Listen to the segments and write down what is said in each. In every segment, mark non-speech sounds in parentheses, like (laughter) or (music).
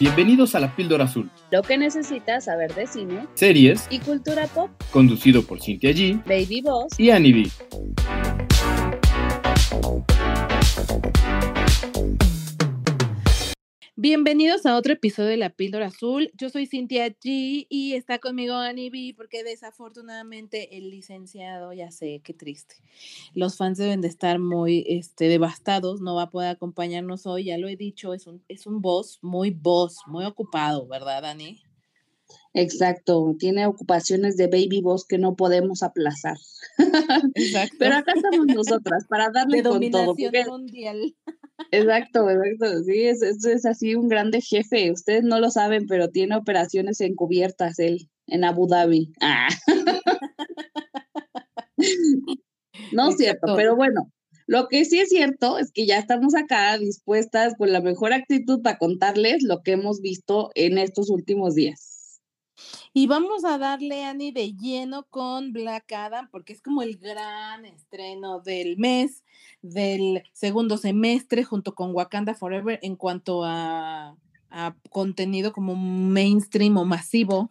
Bienvenidos a La Píldora Azul, Lo que necesitas saber de cine series y cultura pop. conducido por Cintia G Baby Boss. y Annie B. Bienvenidos a otro episodio de La Píldora Azul. Yo soy Cintia G y está conmigo Annie B porque desafortunadamente el licenciado, ya sé, qué triste. Los fans deben de estar muy este, devastados, no va a poder acompañarnos hoy, ya lo he dicho, es un, es un boss muy boss, muy ocupado, ¿verdad, Annie? Exacto, tiene ocupaciones de Baby Boss que no podemos aplazar. (laughs) Exacto. Pero acá estamos nosotras para (laughs) darle de con todo. dominación porque- mundial. Exacto, exacto. Sí, es, es, es así un grande jefe. Ustedes no lo saben, pero tiene operaciones encubiertas él en Abu Dhabi. Ah. (laughs) No es cierto, pero bueno, lo que sí es cierto es que ya estamos acá dispuestas con la mejor actitud para contarles lo que hemos visto en estos últimos días. Y vamos a darle, Annie, de lleno con Black Adam, porque es como el gran estreno del mes, del segundo semestre, junto con Wakanda Forever, en cuanto a, a contenido como mainstream o masivo.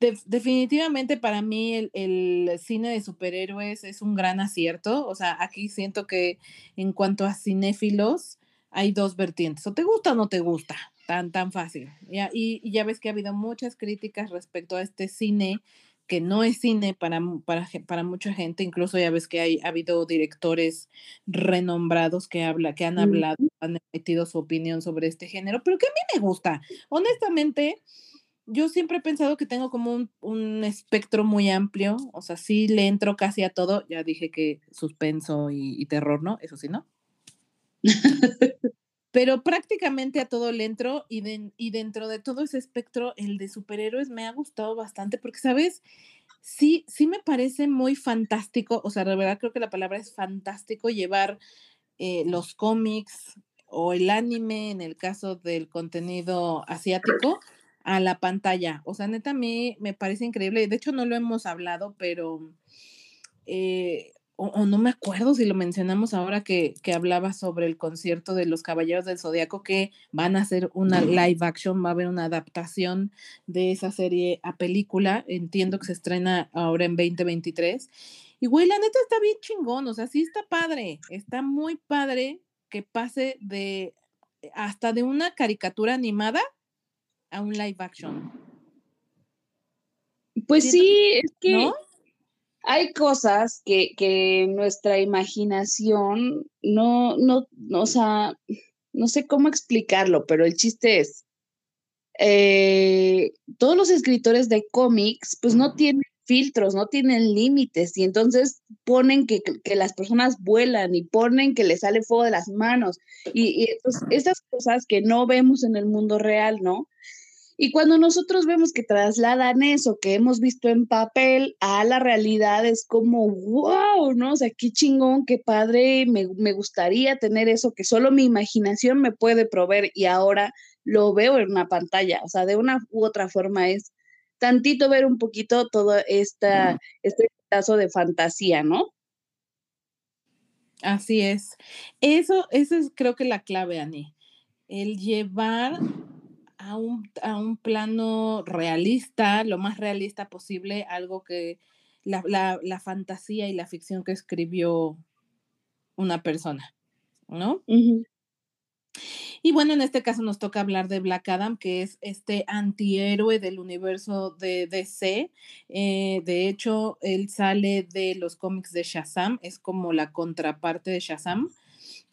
De- definitivamente para mí el, el cine de superhéroes es un gran acierto. O sea, aquí siento que en cuanto a cinéfilos, hay dos vertientes. O te gusta o no te gusta. Tan, tan fácil. Ya, y, y ya ves que ha habido muchas críticas respecto a este cine, que no es cine para, para, para mucha gente. Incluso ya ves que hay, ha habido directores renombrados que, habla, que han Mm. hablado, han emitido su opinión sobre este género, pero que a mí me gusta. Honestamente, yo siempre he pensado que tengo como un, un espectro muy amplio, o sea, sí le entro casi a todo, ya dije que suspenso y, y terror, ¿no? Eso sí, ¿no? (laughs) (laughs) Pero prácticamente a todo le entro y, de- y dentro de todo ese espectro, el de superhéroes me ha gustado bastante porque, ¿sabes? Sí, sí me parece muy fantástico, o sea, de verdad creo que la palabra es fantástico llevar eh, los cómics o el anime, en el caso del contenido asiático, a la pantalla. O sea, neta, a mí me parece increíble. De hecho, no lo hemos hablado, pero... eh, o, o no me acuerdo si lo mencionamos ahora que, que hablaba sobre el concierto de los Caballeros del Zodiaco, que van a hacer una live action, va a haber una adaptación de esa serie a película. Entiendo que se estrena ahora en 2023. Y güey, la neta está bien chingón, o sea, sí está padre, está muy padre que pase de hasta de una caricatura animada a un live action, Pues sí, es que ¿no? Hay cosas que, que nuestra imaginación no, no, no, o sea, no sé cómo explicarlo, pero el chiste es, eh, todos los escritores de cómics, pues no tienen filtros, no tienen límites, y entonces ponen que, que- las personas vuelan y ponen que les sale fuego de las manos, y, y entonces esas cosas que no vemos en el mundo real, ¿no? Y cuando nosotros vemos que trasladan eso que hemos visto en papel a la realidad, es como, wow, ¿no? O sea, qué chingón, qué padre, me, me gustaría tener eso que solo mi imaginación me puede proveer y ahora lo veo en una pantalla. O sea, de una u otra forma es tantito ver un poquito todo esta, este caso de fantasía, ¿no? Así es. Eso, eso es creo que la clave, Ani. El llevar a un, a un plano realista, lo más realista posible, algo que la, la, la fantasía y la ficción que escribió una persona, ¿no? Y bueno, en este caso nos toca hablar de Black Adam, que es este antihéroe del universo de DC. Eh, de hecho, él sale de los cómics de Shazam, es como la contraparte de Shazam,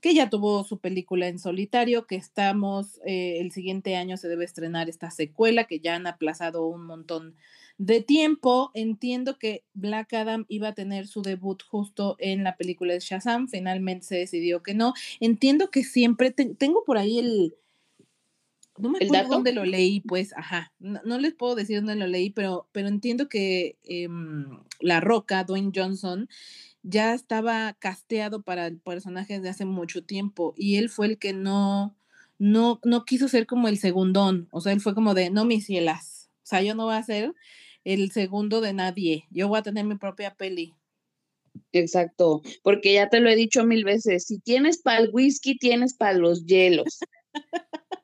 que ya tuvo su película en solitario, que estamos, eh, el siguiente año se debe estrenar esta secuela, que ya han aplazado un montón de tiempo. Entiendo que Black Adam iba a tener su debut justo en la película de Shazam, finalmente se decidió que no. Entiendo que siempre te- tengo por ahí el no me ¿El acuerdo dónde lo leí, pues, ajá. No, no les puedo decir dónde lo leí, pero, pero entiendo que em, La Roca, Dwayne Johnson, ya estaba casteado para el personaje desde hace mucho tiempo y él fue el que no, no, no quiso ser como el segundón. O sea, él fue como de, no, mis cielas. O sea, yo no voy a ser el segundo de nadie. Yo voy a tener mi propia peli. Exacto, porque ya te lo he dicho mil veces, si tienes para el whisky, tienes para los hielos.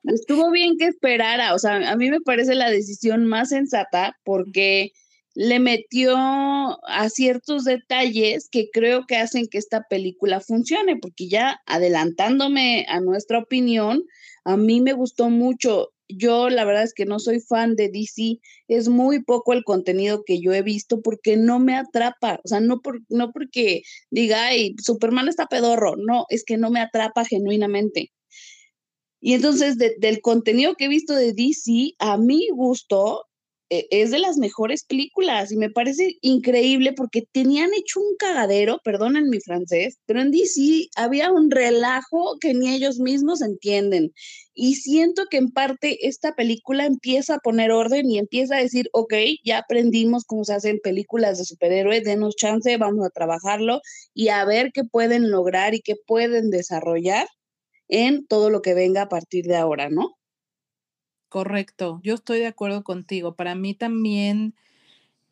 Estuvo bien que esperara, o sea, a mí me parece la decisión más sensata porque le metió a ciertos detalles que creo que hacen que esta película funcione, porque ya adelantándome a nuestra opinión, a mí me gustó mucho. Yo la verdad es que no soy fan de DC, es muy poco el contenido que yo he visto porque no me atrapa, o sea, no, por, no porque diga, ay, Superman está pedorro, no, es que no me atrapa genuinamente. Y entonces del contenido que he visto de DC, a mi gusto, es de las mejores películas y me parece increíble porque tenían hecho un cagadero, perdonen mi francés, pero en DC había un relajo que ni ellos mismos entienden. Y siento que en parte esta película empieza a poner orden y empieza a decir, ok, ya aprendimos cómo se hacen películas de superhéroes, denos chance, vamos a trabajarlo y a ver qué pueden lograr y qué pueden desarrollar en todo lo que venga a partir de ahora, ¿no? Correcto, yo estoy de acuerdo contigo. Para mí también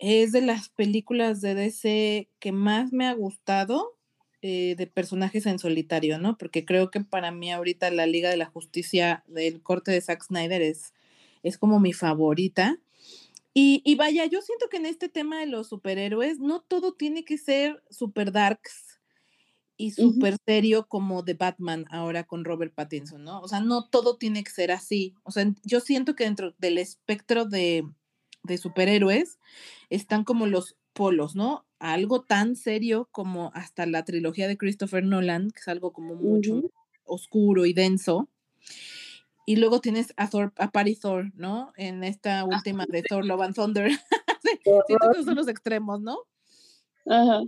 es de las películas de DC que más me ha gustado eh, de personajes en solitario, ¿no? Porque creo que para mí ahorita la Liga de la Justicia del corte de Zack Snyder es, es como mi favorita. Y, y vaya, yo siento que en este tema de los superhéroes no todo tiene que ser super darks y súper serio como de Batman ahora con Robert Pattinson, ¿no? O sea, no todo tiene que ser así. O sea, yo siento que dentro del espectro de, de superhéroes están como los polos, ¿no? Algo tan serio como hasta la trilogía de Christopher Nolan, que es algo como mucho oscuro y denso. Y luego tienes a Thor, a Patty Thor, ¿no? En esta última de Thor Love and Thunder. (laughs) siento que son los extremos, ¿no? Ajá.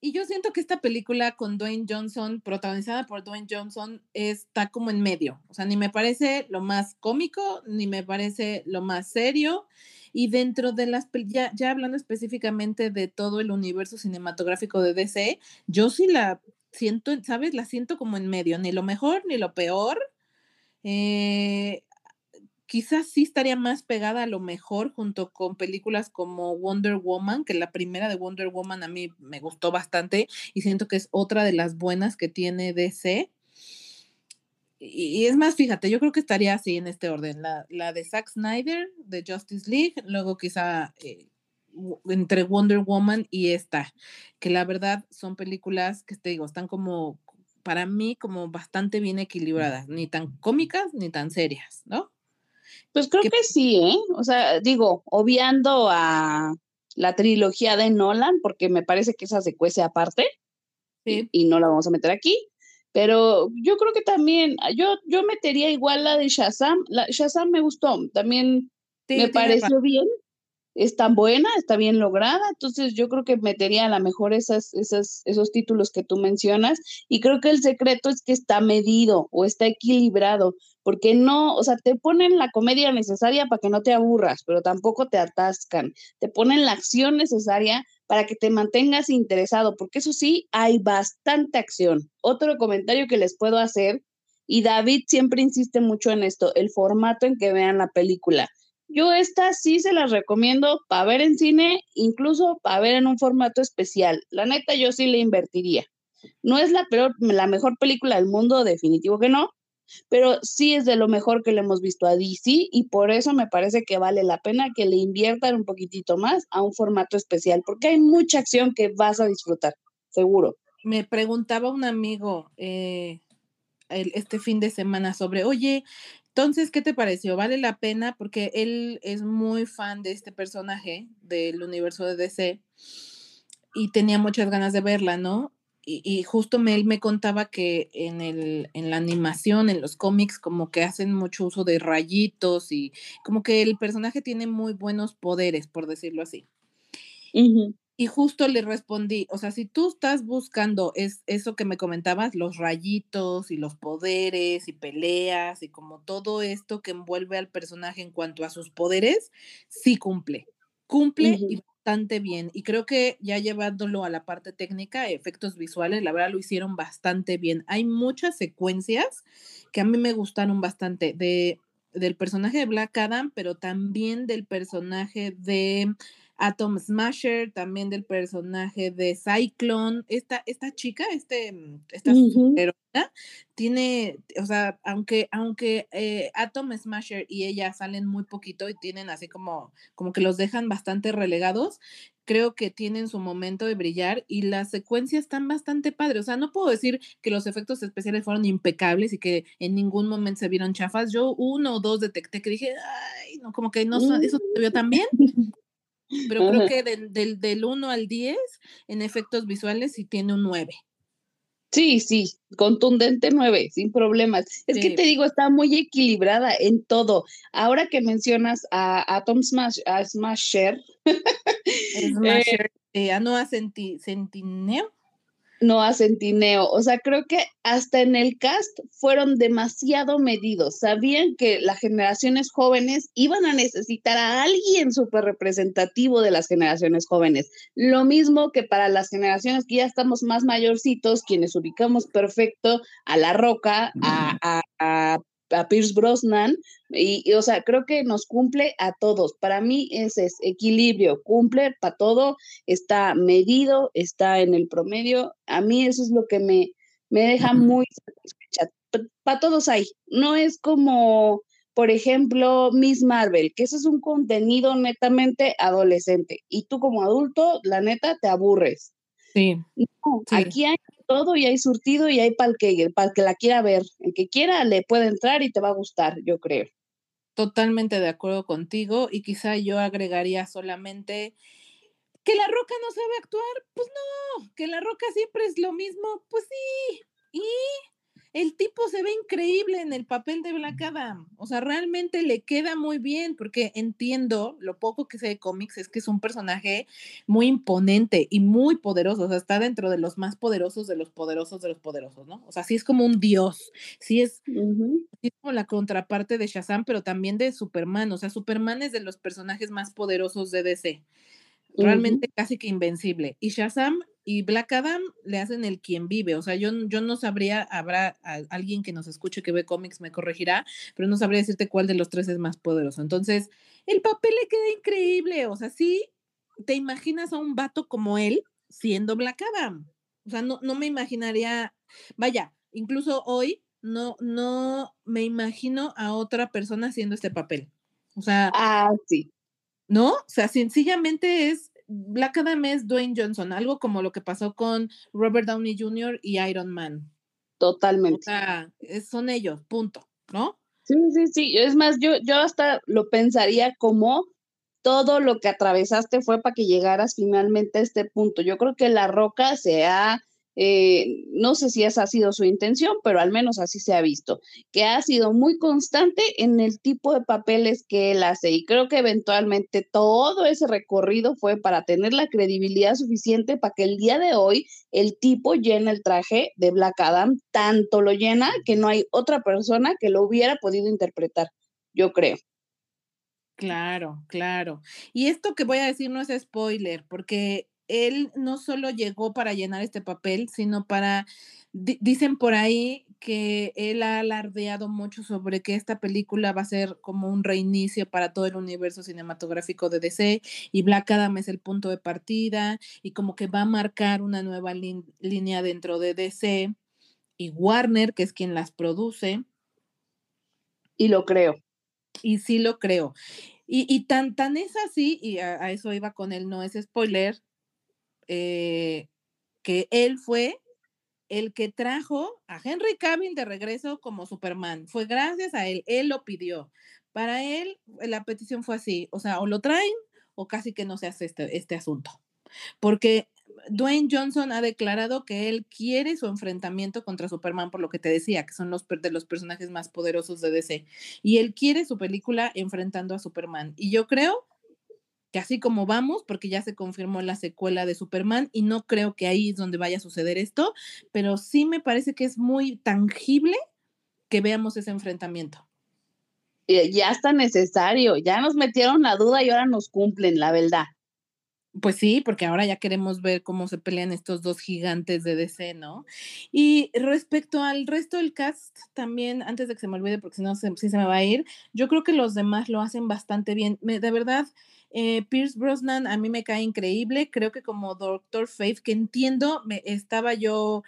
Y yo siento que esta película con Dwayne Johnson, protagonizada por Dwayne Johnson, está como en medio. O sea, ni me parece lo más cómico, ni me parece lo más serio. Y dentro de las, ya, ya hablando específicamente de todo el universo cinematográfico de DC, yo sí la siento, ¿sabes? La siento como en medio, ni lo mejor ni lo peor. Eh, quizás sí estaría más pegada a lo mejor junto con películas como Wonder Woman, que la primera de Wonder Woman a mí me gustó bastante y siento que es otra de las buenas que tiene DC. Y, es más, fíjate, yo creo que estaría así en este orden, la, de Zack Snyder, de Justice League, luego quizá eh, entre Wonder Woman y esta, que la verdad son películas que te digo, están como, para mí, como bastante bien equilibradas, ni tan cómicas ni tan serias, ¿no? Pues creo que sí, ¿eh? O sea, digo, obviando a la trilogía de Nolan, porque me parece que esa se cuece aparte y, no la vamos a meter aquí. Pero yo creo que también, yo, yo metería igual la de Shazam. La, Shazam me gustó, también me pareció bien es tan buena, está bien lograda, entonces yo creo que metería a lo mejor esas, esas, esos títulos que tú mencionas y creo que el secreto es que está medido o está equilibrado, porque no, o sea, te ponen la comedia necesaria para que no te aburras, pero tampoco te atascan, te ponen la acción necesaria para que te mantengas interesado, porque eso sí, hay bastante acción. Otro comentario que les puedo hacer, y David siempre insiste mucho en esto, el formato en que vean la película yo esta sí se las recomiendo para ver en cine, incluso para ver en un formato especial. La neta, yo sí le invertiría. No es la peor, la mejor película del mundo, definitivo que no, pero sí es de lo mejor que le hemos visto a DC y por eso me parece que vale la pena que le inviertan un poquitito más a un formato especial, porque hay mucha acción que vas a disfrutar, seguro. Me preguntaba un amigo eh, este fin de semana sobre, oye, entonces, ¿qué te pareció? ¿Vale la pena? Porque él es muy fan de este personaje del universo de DC y tenía muchas ganas de verla, ¿no? Y, justo él me contaba que en, el, en la animación, en los cómics, como que hacen mucho uso de rayitos y como que el personaje tiene muy buenos poderes, por decirlo así. Y justo le respondí, o sea, si tú estás buscando es, eso que me comentabas, los rayitos y los poderes y peleas y como todo esto que envuelve al personaje en cuanto a sus poderes, sí cumple, cumple y bastante bien. Y creo que ya llevándolo a la parte técnica, efectos visuales, la verdad lo hicieron bastante bien. Hay muchas secuencias que a mí me gustaron bastante de, del personaje de Black Adam, pero también del personaje de Atom Smasher, también del personaje de Cyclone. Esta, esta chica, este, mm, esta heroína, tiene, o sea, aunque, aunque eh, Atom Smasher y ella salen muy poquito y tienen así como, como que los dejan bastante relegados, creo que tienen su momento de brillar y las secuencias están bastante padres. O sea, no puedo decir que los efectos especiales fueron impecables y que en ningún momento se vieron chafas. Yo uno o dos detecté que dije, ay, no, como que no, eso se vio tan bien. (laughs) Pero creo que del, del, del 1 al 10 en efectos visuales sí tiene un 9. Sí, sí, contundente 9, sin problemas. Es que te digo, está muy equilibrada en todo. Ahora que mencionas a Atom Smash, a Smasher, (laughs) Smasher eh, a Noah Centineo no a Centineo. O sea, creo que hasta en el cast fueron demasiado medidos. Sabían que las generaciones jóvenes iban a necesitar a alguien súper representativo de las generaciones jóvenes. Lo mismo que para las generaciones que ya estamos más mayorcitos, quienes ubicamos perfecto a La Roca, a, a a Pierce Brosnan y, o sea, creo que nos cumple a todos. Para mí ese es equilibrio, cumple para todo, está medido, está en el promedio. A mí eso es lo que me, me deja muy satisfecha. Para todos hay. No es como, por ejemplo, Miss Marvel, que eso es un contenido netamente adolescente y tú como adulto, la neta, te aburres. Sí. Aquí hay todo y hay surtido y hay para el que, para que la quiera ver. El que quiera le puede entrar y te va a gustar, yo creo. Totalmente de acuerdo contigo y quizá yo agregaría solamente que la roca no sabe actuar, pues no, que la roca siempre es lo mismo, pues sí, y el tipo se ve increíble en el papel de Black Adam. O sea, realmente le queda muy bien porque entiendo, lo poco que sé de cómics es que es un personaje muy imponente y muy poderoso. O sea, está dentro de los más poderosos de los poderosos de los poderosos, ¿no? O sea, sí es como un dios. Sí es, es como la contraparte de Shazam, pero también de Superman. O sea, Superman es de los personajes más poderosos de DC realmente casi que invencible. Y Shazam y Black Adam le hacen el quien vive. O sea, yo, yo no sabría, habrá alguien que nos escuche que ve cómics, me corregirá, pero no sabría decirte cuál de los tres es más poderoso. Entonces, el papel le queda increíble. O sea, sí, te imaginas a un vato como él siendo Black Adam. O sea, no, no me imaginaría, vaya, incluso hoy no, no me imagino a otra persona haciendo este papel. O sea, ah, sí. ¿No? O sea, sencillamente es Black Adam es Dwayne Johnson, algo como lo que pasó con Robert Downey Jr. y Iron Man. Totalmente. O sea, son ellos, punto, ¿no? Sí, sí, sí. Es más, yo, yo hasta lo pensaría como todo lo que atravesaste fue para que llegaras finalmente a este punto. Yo creo que La Roca se ha eh, no sé si esa ha sido su intención, pero al menos así se ha visto, que ha sido muy constante en el tipo de papeles que él hace y creo que eventualmente todo ese recorrido fue para tener la credibilidad suficiente para que el día de hoy el tipo llene el traje de Black Adam, tanto lo llena que no hay otra persona que lo hubiera podido interpretar, yo creo. Claro, claro. Y esto que voy a decir no es spoiler, porque él no solo llegó para llenar este papel, sino para, dicen por ahí que él ha alardeado mucho sobre que esta película va a ser como un reinicio para todo el universo cinematográfico de DC y Black Adam es el punto de partida y como que va a marcar una nueva línea dentro de DC y Warner, que es quien las produce. Y lo creo. Y sí lo creo. Y, tan, tan es así, y a, eso iba con él, no es spoiler, eh, que él fue el que trajo a Henry Cavill de regreso como Superman. Fue gracias a él, él lo pidió. Para él la petición fue así, o sea, o lo traen o casi que no se hace este, este asunto. Porque Dwayne Johnson ha declarado que él quiere su enfrentamiento contra Superman, por lo que te decía, que son los de los personajes más poderosos de DC. Y él quiere su película enfrentando a Superman. Y yo creo que así como vamos, porque ya se confirmó la secuela de Superman y no creo que ahí es donde vaya a suceder esto, pero sí me parece que es muy tangible que veamos ese enfrentamiento. Ya está necesario, ya nos metieron la duda y ahora nos cumplen, la verdad. Pues sí, porque ahora ya queremos ver cómo se pelean estos dos gigantes de DC, ¿no? Y respecto al resto del cast, también, antes de que se me olvide, porque si no, sí se me va a ir, yo creo que los demás lo hacen bastante bien. de verdad, Eh, Pierce Brosnan a mí me cae increíble, creo que como Doctor Faith, que entiendo, me, estaba yo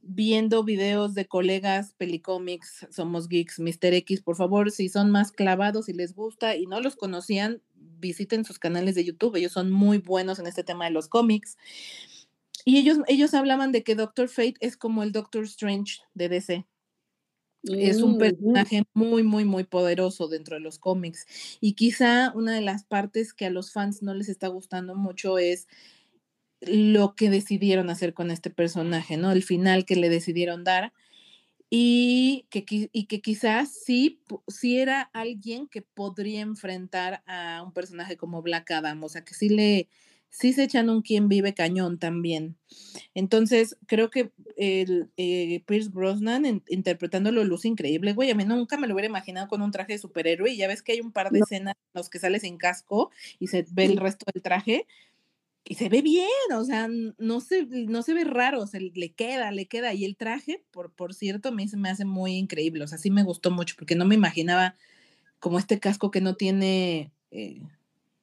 viendo videos de colegas Pelicómics, Somos Geeks, Mr. X, por favor, si son más clavados y les gusta y no los conocían, visiten sus canales de YouTube, ellos son muy buenos en este tema de los cómics. Y ellos, ellos hablaban de que Doctor Fate es como el Doctor Strange de DC. Es un personaje muy, muy, muy poderoso dentro de los cómics. Y quizá una de las partes que a los fans no les está gustando mucho es lo que decidieron hacer con este personaje, ¿no? El final que le decidieron dar. Y que, y que quizás sí, sí era alguien que podría enfrentar a un personaje como Black Adam, o sea, que sí le, sí se echan un quien vive cañón también. Entonces, creo que el eh, Pierce Brosnan interpretándolo luz increíble, güey. A mí nunca me lo hubiera imaginado con un traje de superhéroe. Y ya ves que hay un par de escenas en los que sale sin casco y se ve el resto del traje. Y se ve bien, o sea, no se, no se ve raro, se le queda, le queda. Y el traje, por, por cierto, se me hace muy increíble. O sea, sí me gustó mucho porque no me imaginaba como este casco que no tiene. Eh,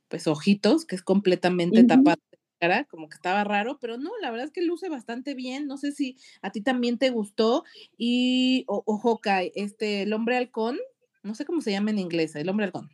pues ojitos, que es completamente tapado de cara, como que estaba raro, pero no, la verdad es que luce bastante bien. No sé si a ti también te gustó. Y, o, o este, el hombre halcón, no sé cómo se llama en inglés, el hombre halcón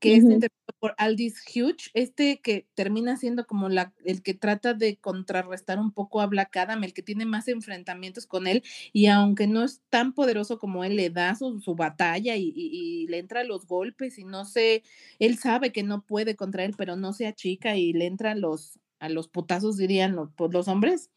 que es interpretado por Aldis Huge, este que termina siendo como la, el que trata de contrarrestar un poco a Black Adam, el que tiene más enfrentamientos con él, y aunque no es tan poderoso como él, le da su, batalla y, le entra los golpes y no sé, él sabe que no puede contra él, pero no se achica y le entra los, a los putazos, dirían los, pues, los hombres.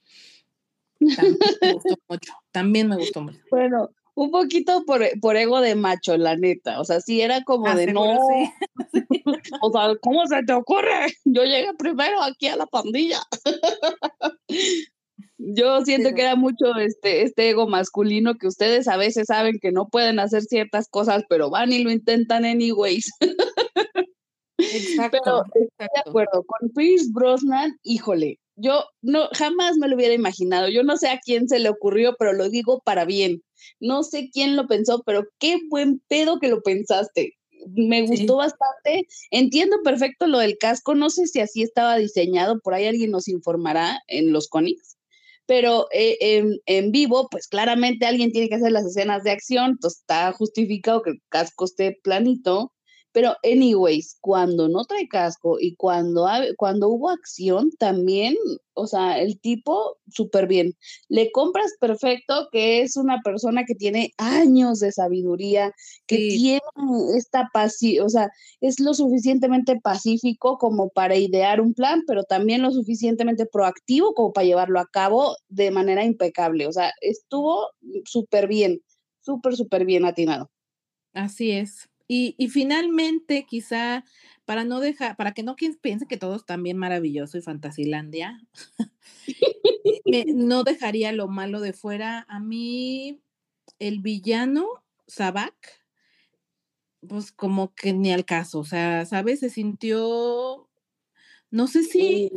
También me gustó mucho, también me gustó mucho. Bueno, un poquito por, por, ego de macho, la neta. O sea, sí era como ah, de no. (laughs) o sea, ¿cómo se te ocurre? Yo llegué primero aquí a la pandilla. (laughs) Yo siento que era mucho este, este ego masculino que ustedes a veces saben que no pueden hacer ciertas cosas, pero van y lo intentan anyways. (laughs) Exacto. Pero de acuerdo. Con Pierce Brosnan, híjole, yo no jamás me lo hubiera imaginado. Yo no sé a quién se le ocurrió, pero lo digo para bien. No sé quién lo pensó, pero qué buen pedo que lo pensaste. Me gustó bastante. Entiendo perfecto lo del casco. No sé si así estaba diseñado. Por ahí alguien nos informará en los cómics. Pero eh, en, en, vivo, pues claramente alguien tiene que hacer las escenas de acción. Entonces está justificado que el casco esté planito pero, anyways, cuando no trae casco y cuando, cuando hubo acción, también, o sea, el tipo súper bien. Le compras perfecto que es una persona que tiene años de sabiduría, que tiene esta paciencia, o sea, es lo suficientemente pacífico como para idear un plan, pero también lo suficientemente proactivo como para llevarlo a cabo de manera impecable. O sea, estuvo súper bien, súper, súper bien atinado. Así es. Y, finalmente, quizá, para no dejar, para que no piense que todo es también maravilloso y fantasilandia, (laughs) no dejaría lo malo de fuera. A mí, el villano, Sabak, pues como que ni al caso, o sea, ¿sabes? Se sintió, no sé si,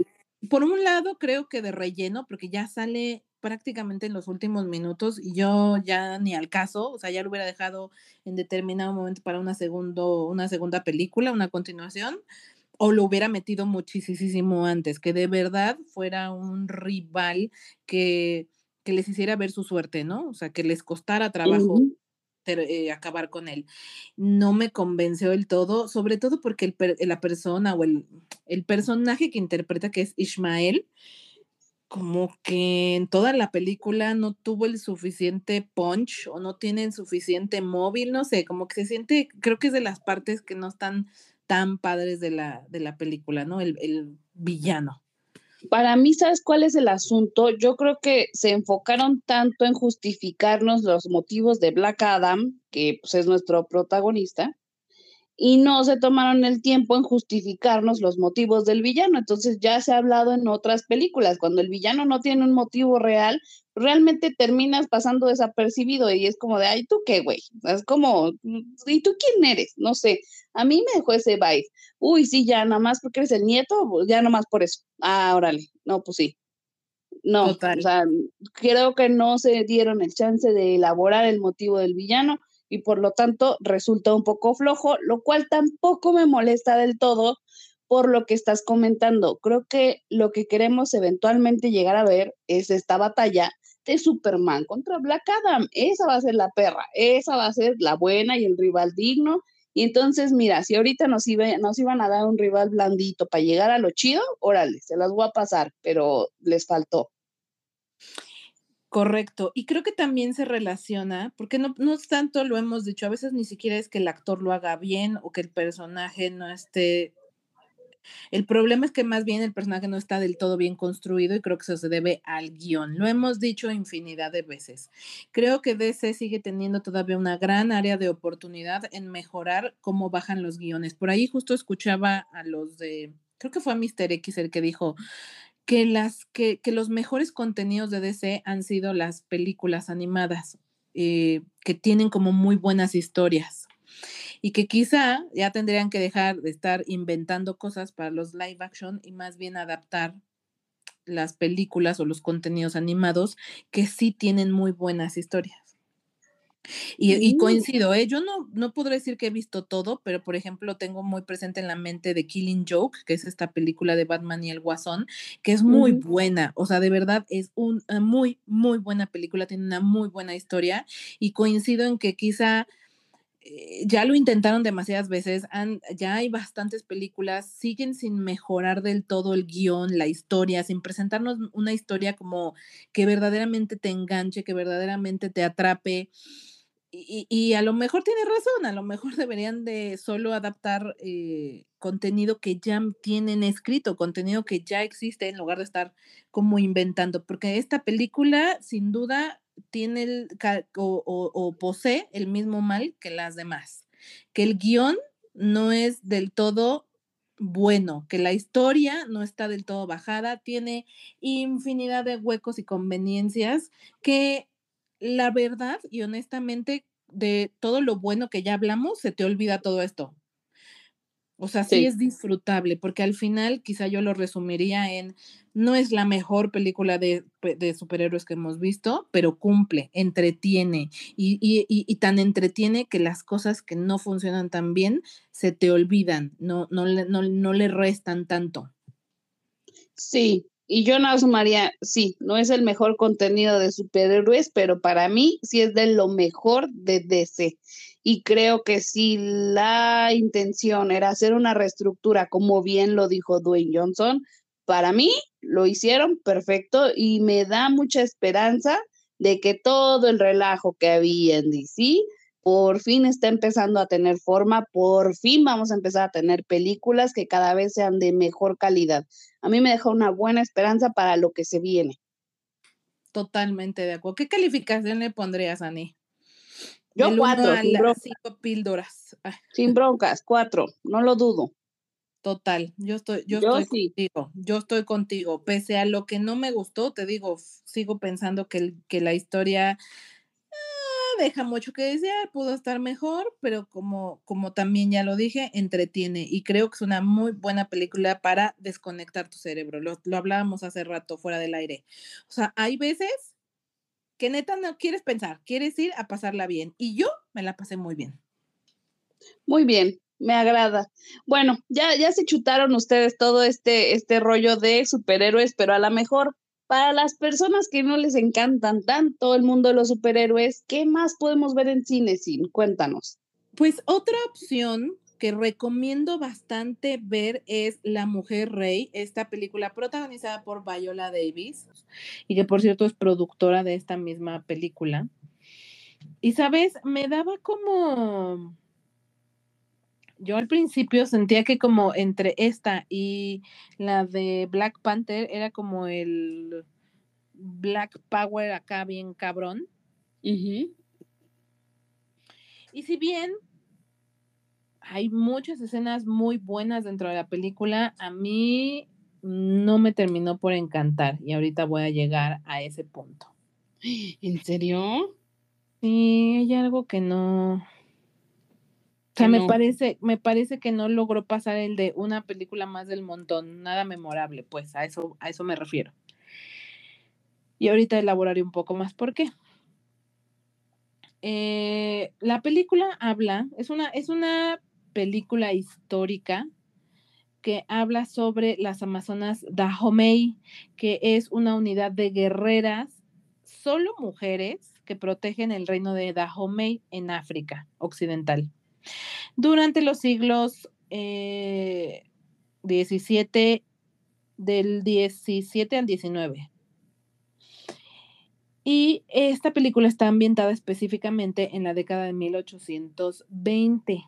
por un lado creo que de relleno, porque ya sale prácticamente en los últimos minutos y yo ya ni al caso, o sea, ya lo hubiera dejado en determinado momento para una, segundo, una segunda película, una continuación, o lo hubiera metido muchísimo antes, que de verdad fuera un rival que, que les hiciera ver su suerte, ¿no? O sea, que les costara trabajo. Eh, acabar con él. No me convenció del todo, sobre todo porque el, la persona o el, el personaje que interpreta, que es Ismael, como que en toda la película no tuvo el suficiente punch o no tiene suficiente móvil, no sé, como que se siente, creo que es de las partes que no están tan padres de la, de la película, ¿no? El, el villano. Para mí, ¿sabes cuál es el asunto? Yo creo que se enfocaron tanto en justificarnos los motivos de Black Adam, que pues, es nuestro protagonista, y no se tomaron el tiempo en justificarnos los motivos del villano. Entonces ya se ha hablado en otras películas, cuando el villano no tiene un motivo real, realmente terminas pasando desapercibido y es como de, ay, ¿tú qué, güey? Es como, ¿y tú quién eres? No sé, a mí me dejó ese vibe. Uy, sí, ya nada más porque eres el nieto, ya nada más por eso. Ah, órale, no, pues sí. No, o sea, creo que no se dieron el chance de elaborar el motivo del villano y por lo tanto resulta un poco flojo, lo cual tampoco me molesta del todo por lo que estás comentando. Creo que lo que queremos eventualmente llegar a ver es esta batalla de Superman contra Black Adam. Esa va a ser la perra, esa va a ser la buena y el rival digno. Y entonces, mira, si ahorita nos, nos iban a dar un rival blandito para llegar a lo chido, órale, se las voy a pasar, pero les faltó. Correcto. Y creo que también se relaciona, porque no, no tanto lo hemos dicho, a veces ni siquiera es que el actor lo haga bien o que el personaje no esté el problema es que más bien el personaje no está del todo bien construido y creo que eso se debe al guion. Lo hemos dicho infinidad de veces. Creo que DC sigue teniendo todavía una gran área de oportunidad en mejorar cómo bajan los guiones. Por ahí justo escuchaba a los de, creo que fue a Mr. X el que dijo que, las, que, que los mejores contenidos de DC han sido las películas animadas, eh, que tienen como muy buenas historias y que quizá ya tendrían que dejar de estar inventando cosas para los live action y más bien adaptar las películas o los contenidos animados que sí tienen muy buenas historias. Y, coincido, ¿eh? yo no, no podré decir que he visto todo, pero por ejemplo tengo muy presente en la mente de Killing Joke, que es esta película de Batman y el Guasón, que es muy buena, o sea, de verdad es una muy, muy buena película, tiene una muy buena historia y coincido en que quizá eh, ya lo intentaron demasiadas veces, ya hay bastantes películas, siguen sin mejorar del todo el guion, la historia, sin presentarnos una historia como que verdaderamente te enganche, que verdaderamente te atrape. Y, a lo mejor tiene razón, a lo mejor (laughs) deberían de solo adaptar eh, contenido que ya tienen escrito, contenido que ya existe en lugar de estar como inventando, porque esta película sin duda tiene el, o, posee el mismo mal que las demás, que el guion no es del todo bueno, que la historia no está del todo bajada, tiene infinidad de huecos y conveniencias que la verdad y honestamente de todo lo bueno que ya hablamos, se te olvida todo esto. O sea, sí. es disfrutable, porque al final quizá yo lo resumiría en, no es la mejor película de, superhéroes que hemos visto, pero cumple, entretiene y, y, tan entretiene que las cosas que no funcionan tan bien se te olvidan, no, no, no, no le restan tanto. Sí, y yo no sumaría, sí, no es el mejor contenido de superhéroes, pero para mí sí es de lo mejor de DC y creo que si la intención era hacer una reestructura, como bien lo dijo Dwayne Johnson, para mí lo hicieron perfecto y me da mucha esperanza de que todo el relajo que había en DC por fin está empezando a tener forma, por fin vamos a empezar a tener películas que cada vez sean de mejor calidad. A mí me deja una buena esperanza para lo que se viene. Totalmente de acuerdo. ¿Qué calificación le pondrías, Ani? Yo cuatro. Sin broncas. Cinco píldoras. Sin broncas, cuatro, no lo dudo. Total, yo estoy, yo, estoy contigo, yo estoy contigo. Pese a lo que no me gustó, te digo, sigo pensando que, que la historia ah, deja mucho que desear, pudo estar mejor, pero como, como también ya lo dije, entretiene y creo que es una muy buena película para desconectar tu cerebro. Lo, lo hablábamos hace rato fuera del aire. O sea, hay veces que neta no quieres pensar, quieres ir a pasarla bien. Y yo me la pasé muy bien. Muy bien, me agrada. Bueno, ya, ya se chutaron ustedes todo este, este rollo de superhéroes, pero a lo mejor para las personas que no les encantan tanto el mundo de los superhéroes, ¿qué más podemos ver en cine, Sin? Cuéntanos. Pues otra opción que recomiendo bastante ver es La Mujer Rey, esta película protagonizada por Viola Davis y que por cierto es productora de esta misma película. Y sabes, me daba como... Yo al principio sentía que como entre esta y la de Black Panther era como el Black Power acá bien cabrón. Y si bien hay muchas escenas muy buenas dentro de la película. A mí no me terminó por encantar y ahorita voy a llegar a ese punto. ¿En serio? Sí, hay algo que no. O sea, me parece, me parece que no logró pasar el de una película más del montón, nada memorable, pues a eso, a eso me refiero. Y ahorita elaboraré un poco más por qué. Eh, la película habla, es una, es una película histórica que habla sobre las Amazonas Dahomey, que es una unidad de guerreras, solo mujeres, que protegen el reino de Dahomey en África Occidental. Durante los siglos eh, 17, del 17 al 19. Y esta película está ambientada específicamente en la década de 1820,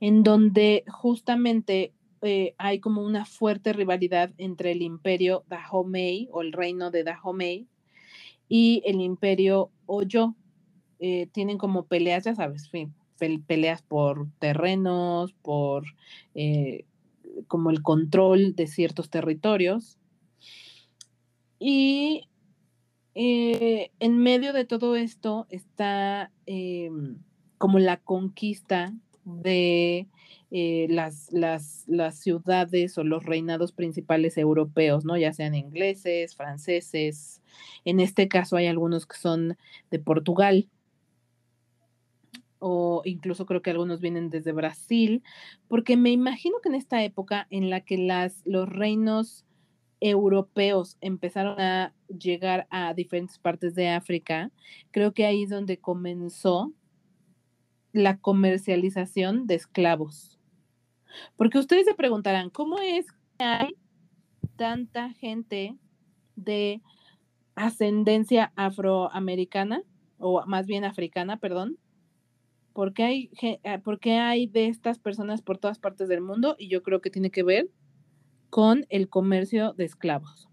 en donde justamente eh, hay como una fuerte rivalidad entre el imperio Dahomey o el reino de Dahomey y el imperio Oyo. Eh, tienen como peleas, ya sabes, peleas por terrenos, por eh, como el control de ciertos territorios. Y eh, en medio de todo esto está em, como la conquista de eh, las, las, las, ciudades o los reinados principales europeos, ¿no? Ya sean ingleses, franceses. En este caso hay algunos que son de Portugal o incluso creo que algunos vienen desde Brasil, porque me imagino que en esta época en la que las, los reinos europeos empezaron a llegar a diferentes partes de África, creo que ahí es donde comenzó la comercialización de esclavos. Porque ustedes se preguntarán, ¿cómo es que hay tanta gente de ascendencia afroamericana, o más bien africana, perdón? ¿Por qué hay, eh, por qué hay de estas personas por todas partes del mundo? Y yo creo que tiene que ver con el comercio de esclavos,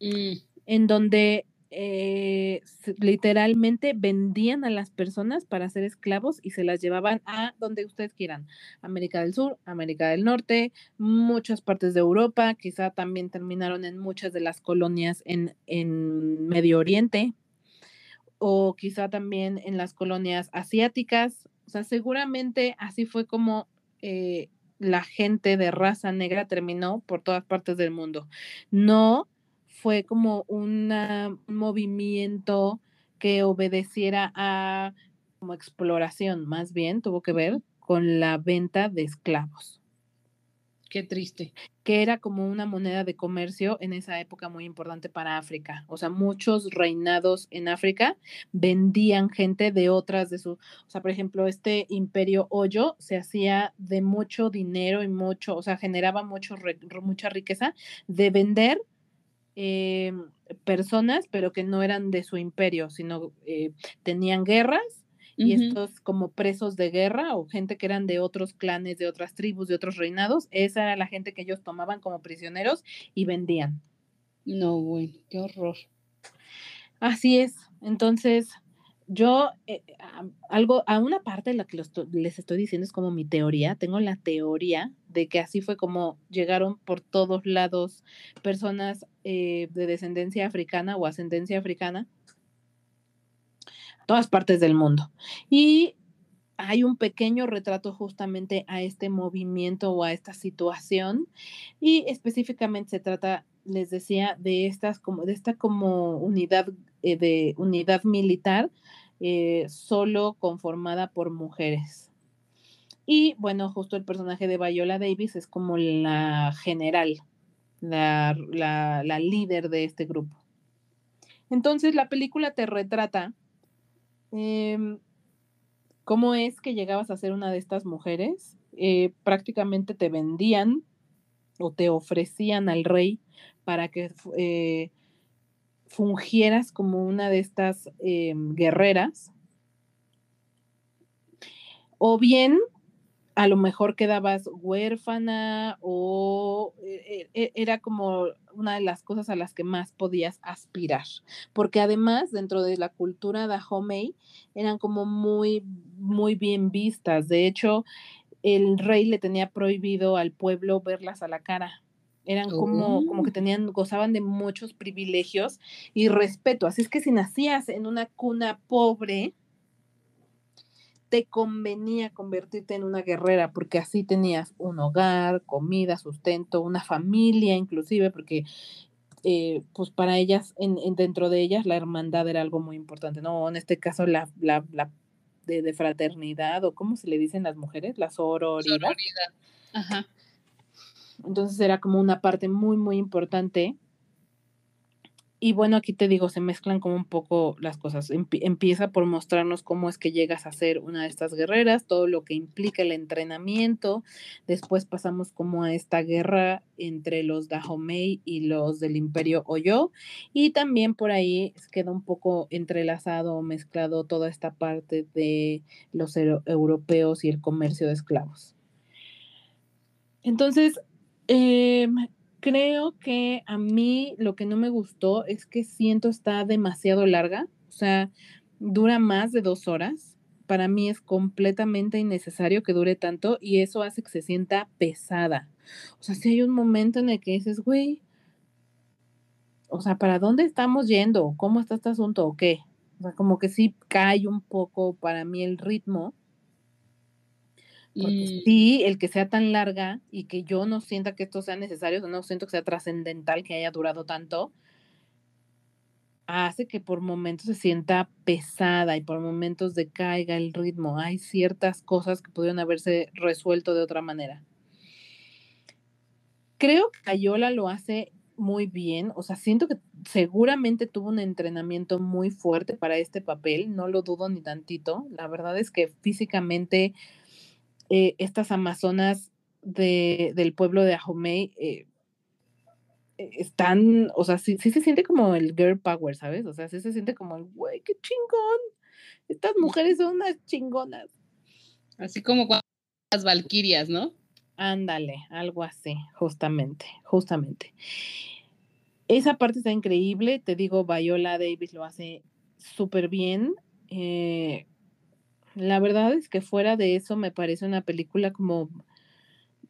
mm. en donde eh, literalmente vendían a las personas para ser esclavos y se las llevaban a donde ustedes quieran, América del Sur, América del Norte, muchas partes de Europa, quizá también terminaron en muchas de las colonias en, en Medio Oriente o quizá también en las colonias asiáticas. O sea, seguramente así fue como eh, la gente de raza negra terminó por todas partes del mundo. No fue como un movimiento que obedeciera a como exploración, más bien tuvo que ver con la venta de esclavos. Qué triste. Que era como una moneda de comercio en esa época muy importante para África. O sea, muchos reinados en África vendían gente de otras de su, o sea, por ejemplo, este imperio Hoyo se hacía de mucho dinero y mucho, o sea, generaba mucho, mucha riqueza de vender em, personas, pero que no eran de su imperio, sino eh, tenían guerras y estos como presos de guerra o gente que eran de otros clanes, de otras tribus, de otros reinados, esa era la gente que ellos tomaban como prisioneros y vendían. No, bueno, qué horror. Así es. Entonces, yo, eh, algo, a una parte de la que les estoy diciendo es como mi teoría, tengo la teoría de que así fue como llegaron por todos lados personas eh, de descendencia africana o ascendencia africana todas partes del mundo. Y hay un pequeño retrato justamente a este movimiento o a esta situación y específicamente se trata, les decía, de estas como de esta como unidad eh, de unidad militar eh, solo conformada por mujeres. Y bueno, justo el personaje de Viola Davis es como la general, la, la líder de este grupo. Entonces la película te retrata Em, ¿Cómo es que llegabas a ser una de estas mujeres? Eh, prácticamente te vendían o te ofrecían al rey para que eh, fungieras como una de estas em, guerreras. O bien a lo mejor quedabas huérfana o e, e, e, era como una de las cosas a las que más podías aspirar, porque además dentro de la cultura de Dahomey eran como muy, muy bien vistas. De hecho, el rey le tenía prohibido al pueblo verlas a la cara. Eran como, como que oh. tenían, gozaban de muchos privilegios y respeto. Así es que si nacías en una cuna pobre, te convenía convertirte en una guerrera porque así tenías un hogar, comida, sustento, una familia inclusive, porque eh, pues para ellas, en, dentro de ellas, la hermandad era algo muy importante, ¿no? En este caso, la, la, la de, fraternidad, o cómo se le dicen las mujeres, la sororidad. Ajá. Entonces era como una parte muy, muy importante y bueno, aquí te digo, se mezclan como un poco las cosas. empieza por mostrarnos cómo es que llegas a ser una de estas guerreras, todo lo que implica el entrenamiento. Después pasamos como a esta guerra entre los Dahomey y los del Imperio Oyo. Y también por ahí queda un poco entrelazado, mezclado toda esta parte de los europeos y el comercio de esclavos. Entonces, eh, creo que a mí lo que no me gustó es que siento está demasiado larga, o sea, dura más de dos horas. Para mí es completamente innecesario que dure tanto y eso hace que se sienta pesada. O sea, si hay un momento en el que dices, güey, o sea, ¿para dónde estamos yendo? ¿Cómo está este asunto o qué? O sea, como que sí cae un poco para mí el ritmo porque sí, el que sea tan larga y que yo no sienta que esto sea necesario, no siento que sea trascendental que haya durado tanto, hace que por momentos se sienta pesada y por momentos decaiga el ritmo. Hay ciertas cosas que pudieron haberse resuelto de otra manera. Creo que Ayola lo hace muy bien, o sea, siento que seguramente tuvo un entrenamiento muy fuerte para este papel, no lo dudo ni tantito. La verdad es que físicamente eh, estas amazonas de, del pueblo de Ahomey eh, e, están, o sea, sí, sí, se siente como el girl power, ¿sabes? O sea, sí se siente como el, güey, qué chingón. Estas mujeres son unas chingonas. Así como cuando las valquirias, ¿no? Ándale, algo así, justamente, justamente. Esa parte está increíble, te digo, Viola Davis lo hace súper bien. Eh, la verdad es que fuera de eso me parece una película como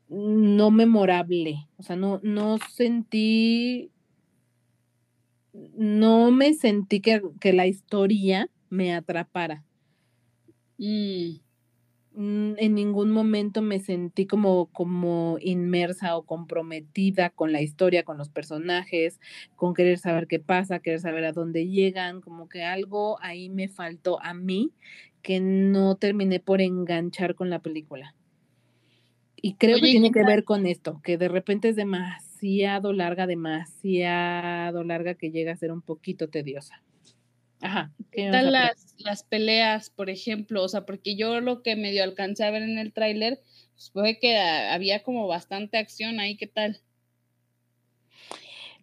no memorable. O sea, no, no sentí, no me sentí que, que la historia me atrapara. Mm. Mm, en ningún momento me sentí como, como inmersa o comprometida con la historia, con los personajes, con querer saber qué pasa, querer saber a dónde llegan, como que algo ahí me faltó a mí que no terminé por enganchar con la película. Y creo que tiene que ver con esto, que de repente es demasiado larga, demasiado larga que llega a ser un poquito tediosa. Ajá. ¿Qué tal las, las, peleas, por ejemplo? O sea, porque yo lo que medio alcancé a ver en el tráiler pues, fue que había como bastante acción ahí, ¿qué tal?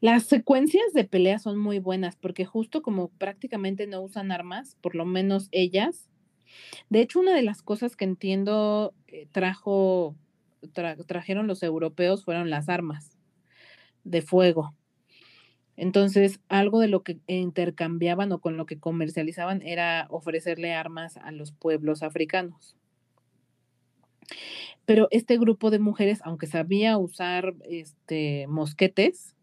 Las secuencias de pelea son muy buenas porque justo como prácticamente no usan armas, por lo menos ellas. De hecho, una de las cosas que entiendo eh, trajo, trajeron los europeos fueron las armas de fuego. Entonces, algo de lo que intercambiaban o con lo que comercializaban era ofrecerle armas a los pueblos africanos. Pero este grupo de mujeres, aunque sabía usar este, mosquetes,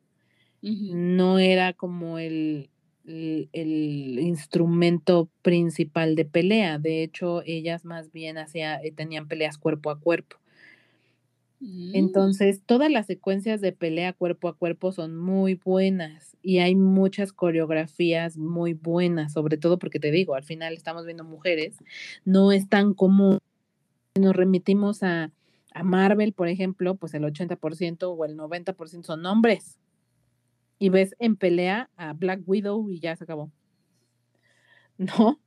no era como el, el, instrumento principal de pelea. De hecho, ellas más bien hacía, eh, tenían peleas cuerpo a cuerpo. Mm. Entonces, todas las secuencias de pelea cuerpo a cuerpo son muy buenas y hay muchas coreografías muy buenas, sobre todo porque te digo, al final estamos viendo mujeres, no es tan común. Si nos remitimos a, a Marvel, por ejemplo, pues el 80% o el 90% son hombres. Y ves en pelea a Black Widow y ya se acabó. (laughs) ¿No?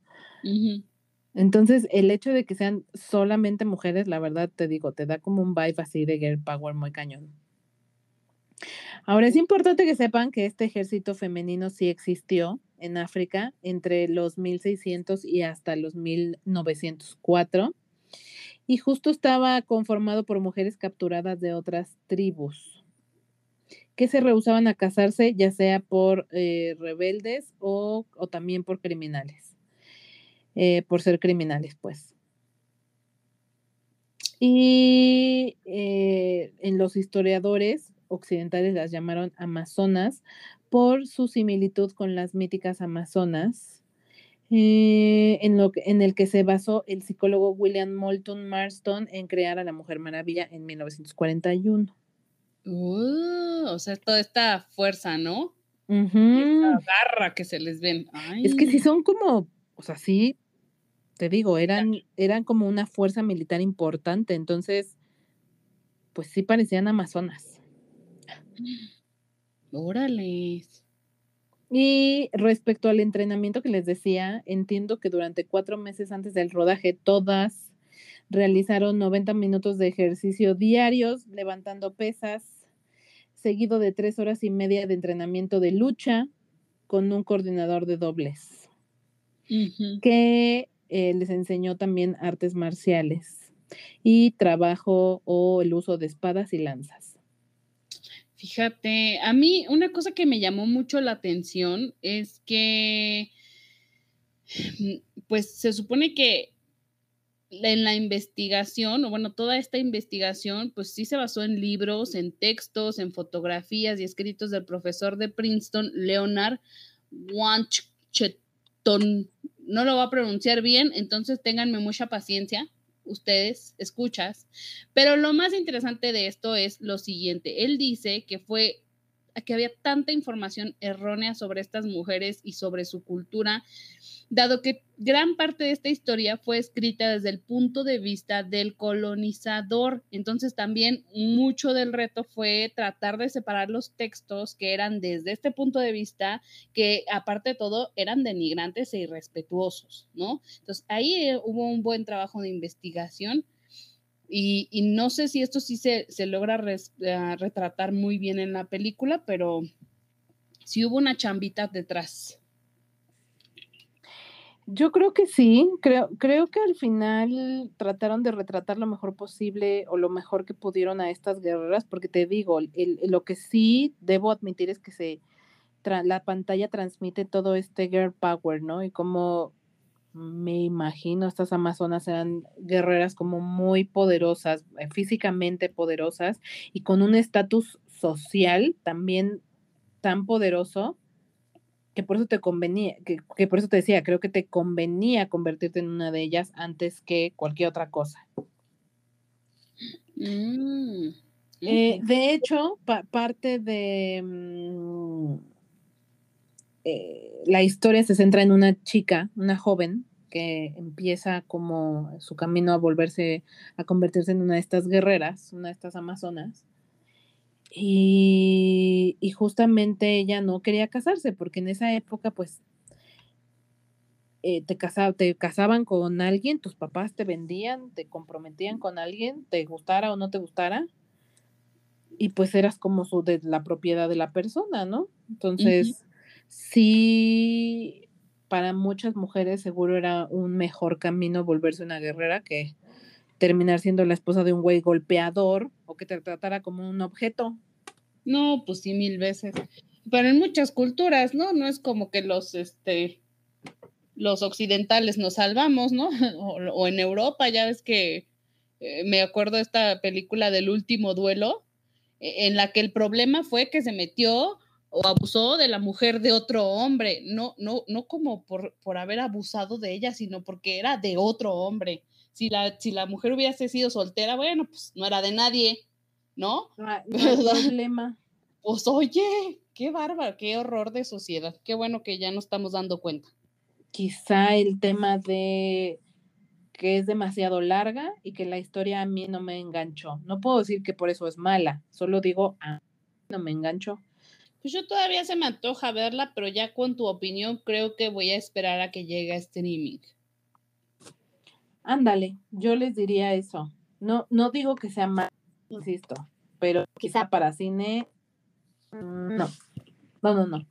Entonces, el hecho de que sean solamente mujeres, la verdad te digo, te da como un vibe así de girl power muy cañón. Ahora, es importante que sepan que este ejército femenino sí existió en África entre los 1600 y hasta los 1904 y justo estaba conformado por mujeres capturadas de otras tribus que se rehusaban a casarse ya sea por eh, rebeldes o, o también por criminales. Eh, por ser criminales, pues. Y eh, en los historiadores occidentales las llamaron amazonas por su similitud con las míticas amazonas, en, lo en el que se basó el psicólogo William Moulton Marston en crear a la Mujer Maravilla en 1941. Uh, o sea, toda esta fuerza, ¿no? Esta garra que se les ven. Es que si son como, o sea, sí, te digo, eran, eran como una fuerza militar importante, entonces, pues sí parecían amazonas. Órale. Y respecto al entrenamiento que les decía, entiendo que durante cuatro meses antes del rodaje, todas realizaron 90 minutos de ejercicio diarios, levantando pesas, seguido de tres horas y media de entrenamiento de lucha con un coordinador de dobles, que eh, les enseñó también artes marciales y trabajo o el uso de espadas y lanzas. Fíjate, a mí una cosa que me llamó mucho la atención es que, pues se supone que en la investigación, o bueno, toda esta investigación, pues sí se basó en libros, en textos, en fotografías y escritos del profesor de Princeton, Leonard Wancheton. No lo voy a pronunciar bien, entonces ténganme mucha paciencia ustedes escuchas. Pero lo más interesante de esto es lo siguiente. Él dice que fue que había tanta información errónea sobre estas mujeres y sobre su cultura dado que gran parte de esta historia fue escrita desde el punto de vista del colonizador. Entonces también mucho del reto fue tratar de separar los textos que eran desde este punto de vista, que aparte de todo eran denigrantes e irrespetuosos, ¿no? Entonces ahí eh, hubo un buen trabajo de investigación. Y, no sé si esto sí se, logra eh, retratar muy bien en la película, pero sí hubo una chambita detrás. Yo creo que sí, creo, creo que al final trataron de retratar lo mejor posible o lo mejor que pudieron a estas guerreras, porque te digo, lo que sí debo admitir es que se la pantalla transmite todo este girl power, ¿no? Y como me imagino estas amazonas eran guerreras como muy poderosas, eh, físicamente poderosas y con un estatus social también tan poderoso que por eso te convenía, que, por eso te decía, creo que te convenía convertirte en una de ellas antes que cualquier otra cosa. Mm, eh, de hecho, parte de mm, eh, la historia se centra en una chica, una joven, que empieza como su camino a volverse, a convertirse en una de estas guerreras, una de estas amazonas, y, justamente ella no quería casarse porque en esa época pues eh, te, te casaban con alguien, tus papás te vendían, te comprometían con alguien, te gustara o no te gustara, y pues eras como su, de la propiedad de la persona, ¿no? Entonces, sí, para muchas mujeres seguro era un mejor camino volverse una guerrera que terminar siendo la esposa de un güey golpeador o que te tratara como un objeto. No, pues sí, mil veces. Pero en muchas culturas, ¿no? No es como que los, este, los occidentales nos salvamos, ¿no? (laughs) O, en Europa, ya ves que eh, me acuerdo de esta película del último duelo, e, en la que el problema fue que se metió o abusó de la mujer de otro hombre, no, no, no como por, por haber abusado de ella, sino porque era de otro hombre si la, si la mujer hubiese sido soltera, bueno, pues no era de nadie, ¿no? No, problema. Pues oye, qué bárbaro, qué horror de sociedad. Qué bueno que ya nos estamos dando cuenta. Quizá el tema de que es demasiado larga y que la historia a mí no me enganchó. No puedo decir que por eso es mala, solo digo, ah, no me enganchó. Pues yo todavía se me antoja verla, pero ya con tu opinión creo que voy a esperar a que llegue a streaming. Ándale, yo les diría eso. No, no digo que sea mal, insisto, pero quizá para cine, mm, no, no, no, no.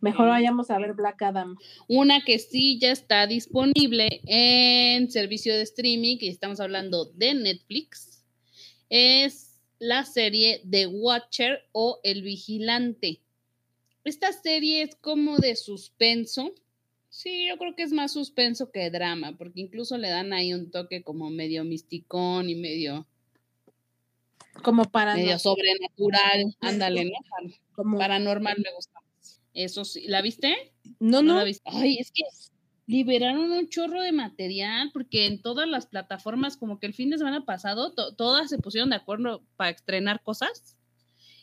Mejor vayamos a ver Black Adam. Una que sí ya está disponible en servicio de streaming, y estamos hablando de Netflix, es la serie The Watcher o El Vigilante. Esta serie es como de suspenso, Sí, yo creo que es más suspenso que drama, porque incluso le dan ahí un toque como medio misticón y medio. Como para. Medio sobrenatural. (laughs) Ándale, ¿no? Como... Paranormal me gusta Eso sí. ¿La viste? No, no. La viste? Ay, es que liberaron un chorro de material, porque en todas las plataformas, como que el fin de semana pasado, todas se pusieron de acuerdo para estrenar cosas.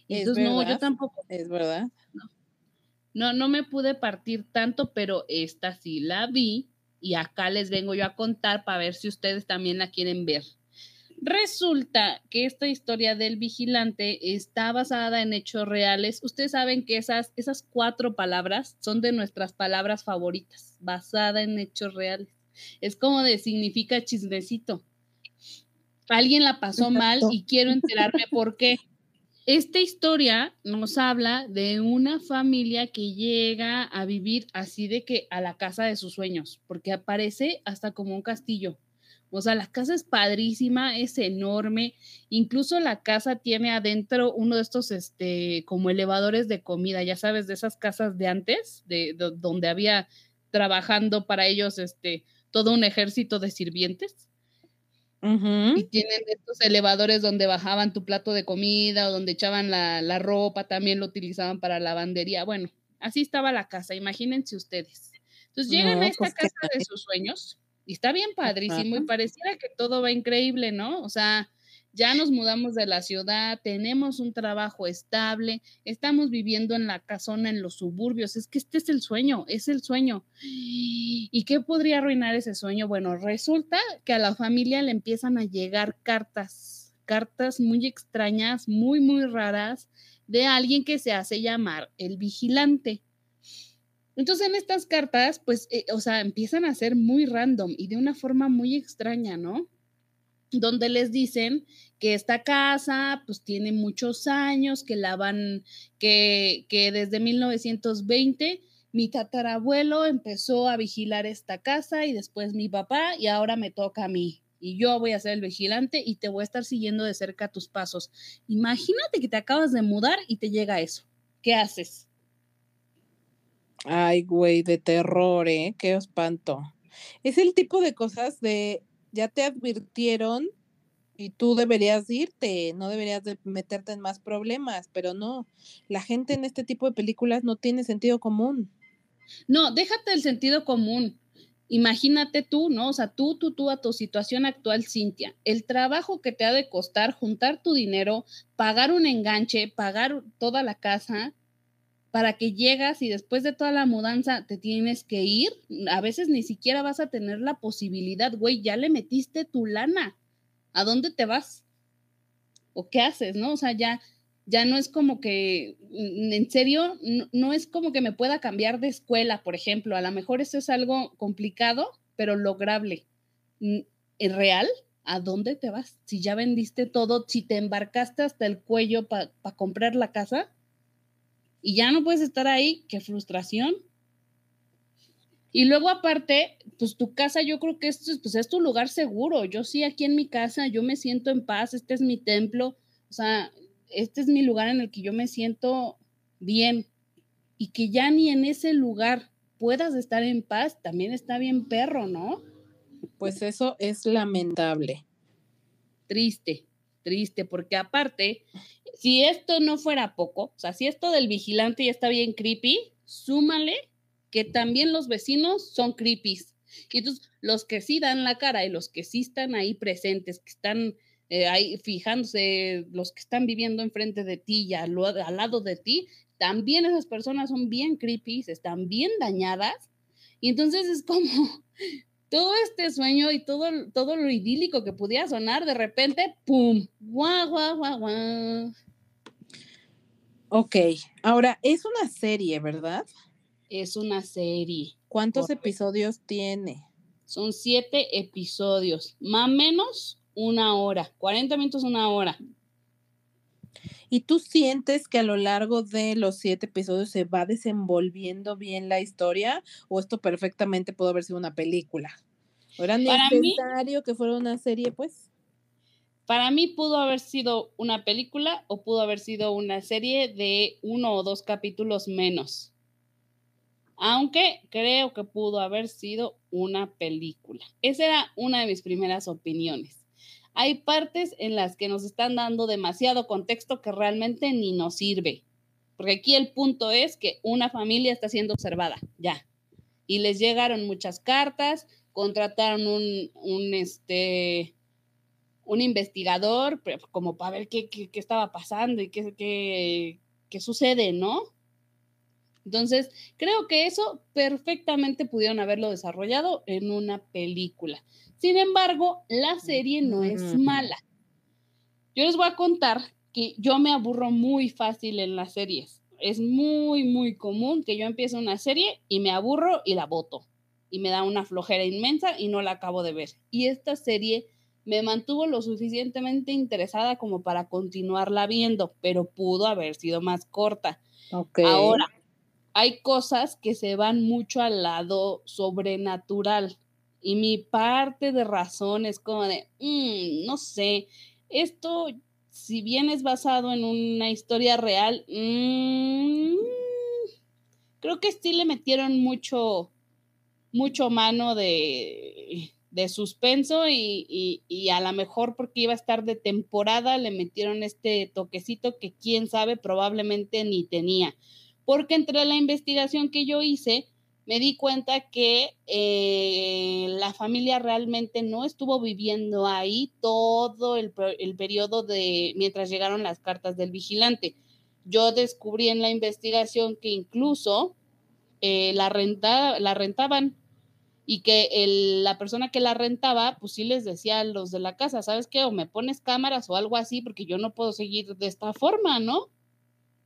Y entonces, no, yo tampoco. Es verdad. No. No, no me pude partir tanto, pero esta sí la vi y acá les vengo yo a contar para ver si ustedes también la quieren ver. Resulta que esta historia del vigilante está basada en hechos reales. Ustedes saben que esas, esas cuatro palabras son de nuestras palabras favoritas, basada en hechos reales. Es como de significa chismecito. Alguien la pasó mal y quiero enterarme por qué. Esta historia nos habla de una familia que llega a vivir así de que a la casa de sus sueños, porque aparece hasta como un castillo. O sea, la casa es padrísima, es enorme. Incluso la casa tiene adentro uno de estos, este, como elevadores de comida, ya sabes, de esas casas de antes, de, donde había trabajando para ellos, este, todo un ejército de sirvientes. Y tienen estos elevadores donde bajaban tu plato de comida o donde echaban la, la ropa, también lo utilizaban para lavandería. Bueno, así estaba la casa, imagínense ustedes. Entonces llegan a esta pues, casa de sus sueños y está bien padrísimo y pareciera que todo va increíble, ¿no? O sea, ya nos mudamos de la ciudad, tenemos un trabajo estable, estamos viviendo en la casona, en los suburbios. Es que este es el sueño, es el sueño. ¿Y qué podría arruinar ese sueño? Bueno, resulta que a la familia le empiezan a llegar cartas, cartas muy extrañas, muy, muy raras, de alguien que se hace llamar el vigilante. Entonces en estas cartas, pues, eh, o sea, empiezan a ser muy random y de una forma muy extraña, ¿no? Donde les dicen que esta casa, pues, tiene muchos años, que la van, que, que desde 1920 mi tatarabuelo empezó a vigilar esta casa y después mi papá y ahora me toca a mí. Y yo voy a ser el vigilante y te voy a estar siguiendo de cerca tus pasos. Imagínate que te acabas de mudar y te llega eso. ¿Qué haces? Ay, güey, de terror, ¿eh? Qué espanto. Es el tipo de cosas de, ya te advirtieron y tú deberías irte, no deberías de meterte en más problemas, pero no, la gente en este tipo de películas no tiene sentido común. No, déjate el sentido común. Imagínate tú, ¿no? O sea, tú, tú, tú a tu situación actual, Cintia, el trabajo que te ha de costar juntar tu dinero, pagar un enganche, pagar toda la casa, para que llegas y después de toda la mudanza te tienes que ir, a veces ni siquiera vas a tener la posibilidad, güey, ya le metiste tu lana. ¿A dónde te vas? ¿O qué haces, no? O sea, ya ya no es como que, mm, en serio, no, es como que me pueda cambiar de escuela, por ejemplo. A lo mejor eso es algo complicado, pero lograble. ¿Es mm, real? ¿A dónde te vas? Si ya vendiste todo, si te embarcaste hasta el cuello para comprar la casa, y ya no puedes estar ahí, qué frustración. Y luego aparte, pues tu casa yo creo que esto pues, es tu lugar seguro. Yo sí aquí en mi casa, yo me siento en paz, este es mi templo, o sea, este es mi lugar en el que yo me siento bien. Y que ya ni en ese lugar puedas estar en paz, también está bien perro, ¿no? Pues eso es lamentable. Triste, triste, porque aparte, si esto no fuera poco, o sea, si esto del vigilante ya está bien creepy, súmale que también los vecinos son creepies. Y entonces, los que sí dan la cara y los que sí están ahí presentes, que están eh, ahí fijándose, los que están viviendo enfrente de ti y al, al lado de ti, también esas personas son bien creepy, están bien dañadas. Y entonces es como, todo este sueño y todo, todo lo idílico que pudiera sonar, de repente, ¡pum! ¡Guau, guau, guau, guau! Ok, ahora es una serie, ¿verdad? Es una serie. ¿Cuántos episodios tiene? Son siete episodios, más o menos una hora, 40 minutos, una hora. ¿Y tú sientes que a lo largo de los siete episodios se va desenvolviendo bien la historia o esto perfectamente pudo haber sido una película? ¿O era necesario que fuera una serie, pues? Para mí pudo haber sido una película o pudo haber sido una serie de uno o dos capítulos menos. Aunque creo que pudo haber sido una película. Esa era una de mis primeras opiniones hay partes en las que nos están dando demasiado contexto que realmente ni nos sirve. Porque aquí el punto es que una familia está siendo observada, ya. Y les llegaron muchas cartas, contrataron un, un este, un investigador como para ver qué, qué, estaba pasando y qué, qué, qué sucede, ¿no? Entonces, creo que eso perfectamente pudieron haberlo desarrollado en una película. Sin embargo, la serie no es mala. Yo les voy a contar que yo me aburro muy fácil en las series. Es muy, muy común que yo empiece una serie y me aburro y la voto. Y me da una flojera inmensa y no la acabo de ver. Y esta serie me mantuvo lo suficientemente interesada como para continuarla viendo, pero pudo haber sido más corta. Ahora, hay cosas que se van mucho al lado sobrenatural. Y mi parte de razón es como de, mm, no sé, esto, si bien es basado en una historia real, mm, creo que sí le metieron mucho, mucho mano de, de suspenso y, y, a lo mejor porque iba a estar de temporada le metieron este toquecito que quién sabe probablemente ni tenía. Porque entre la investigación que yo hice, me di cuenta que eh, la familia realmente no estuvo viviendo ahí todo el, periodo de mientras llegaron las cartas del vigilante. Yo descubrí en la investigación que incluso eh, la, renta, la rentaban y que la persona que la rentaba, pues sí les decía a los de la casa, ¿sabes qué? O me pones cámaras o algo así porque yo no puedo seguir de esta forma, ¿no?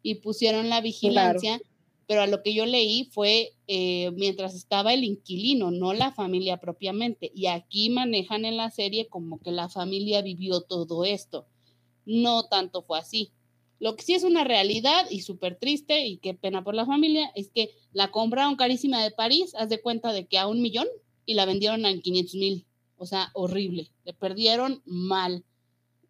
Y pusieron la vigilancia pero a lo que yo leí fue eh, mientras estaba el inquilino, no la familia propiamente. Y aquí manejan en la serie como que la familia vivió todo esto. No tanto fue así. Lo que sí es una realidad y súper triste y qué pena por la familia es que la compraron carísima de París, haz de cuenta de que a un millón y la vendieron a 500 mil. O sea, horrible. Le perdieron mal.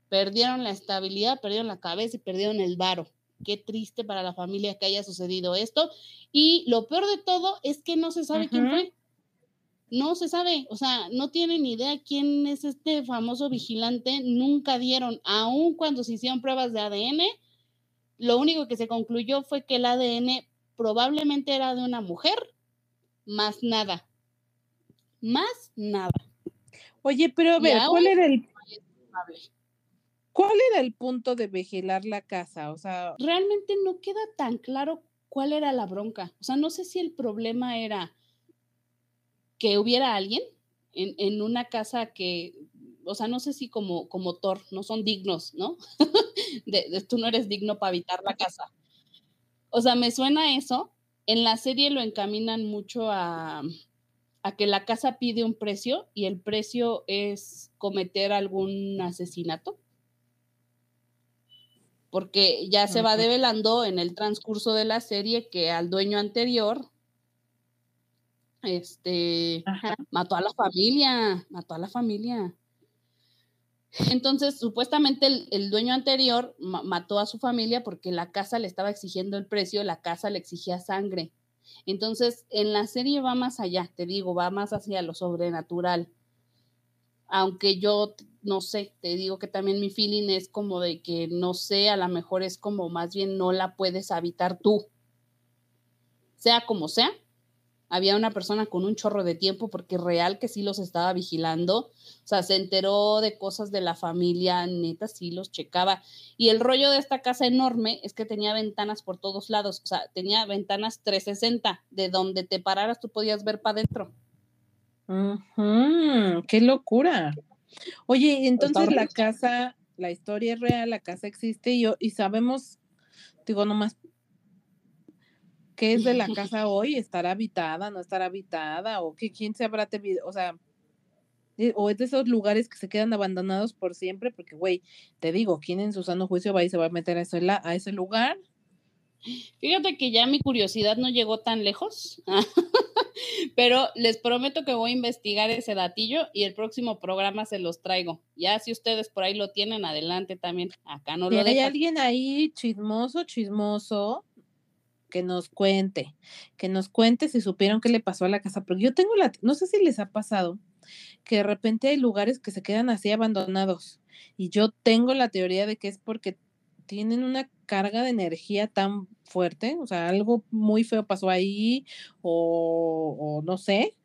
Perdieron la estabilidad, perdieron la cabeza y perdieron el varo qué triste para la familia que haya sucedido esto. Y lo peor de todo es que no se sabe quién fue. No se sabe, o sea, no tienen idea quién es este famoso vigilante, nunca dieron, aun cuando se hicieron pruebas de ADN, lo único que se concluyó fue que el ADN probablemente era de una mujer, más nada, más nada. Oye, pero a ver, ¿cuál era el... ¿Cuál era el punto de vigilar la casa? O sea, realmente no queda tan claro cuál era la bronca. O sea, no sé si el problema era que hubiera alguien en, una casa que, o sea, no sé si como, como Thor, no son dignos, ¿no? (laughs) de, tú no eres digno para habitar la casa. O sea, me suena eso. En la serie lo encaminan mucho a, a que la casa pide un precio y el precio es cometer algún asesinato porque ya se va develando en el transcurso de la serie que al dueño anterior este mató a la familia, mató a la familia. Entonces, supuestamente el, dueño anterior mató a su familia porque la casa le estaba exigiendo el precio, la casa le exigía sangre. Entonces, en la serie va más allá, te digo, va más hacia lo sobrenatural. Aunque yo no sé, te digo que también mi feeling es como de que no sé, a lo mejor es como más bien no la puedes habitar tú. Sea como sea, había una persona con un chorro de tiempo porque real que sí los estaba vigilando, o sea, se enteró de cosas de la familia, neta, sí los checaba. Y el rollo de esta casa enorme es que tenía ventanas por todos lados, o sea, tenía ventanas 360, de donde te pararas tú podías ver para adentro. ¡Qué locura! Oye, entonces la casa, la historia es real, la casa existe y, y sabemos, digo nomás, ¿qué es de la (laughs) casa hoy? ¿Estará habitada, no estará habitada? ¿O qué, quién se habrá tenido? O sea, eh, o es de esos lugares que se quedan abandonados por siempre, porque, güey, te digo, ¿quién en su sano juicio va y se va a meter a ese, a ese lugar? Fíjate que ya mi curiosidad no llegó tan lejos, (laughs) (laughs) pero les prometo que voy a investigar ese datillo y el próximo programa se los traigo. Ya si ustedes por ahí lo tienen, adelante también. Acá no lo hay alguien ahí chismoso, chismoso, que nos cuente, que nos cuente si supieron qué le pasó a la casa, porque yo tengo la, no sé si les ha pasado, que de repente hay lugares que se quedan así abandonados. Y yo tengo la teoría de que es porque tienen una carga de energía tan fuerte, o sea, algo muy feo pasó ahí o, no sé,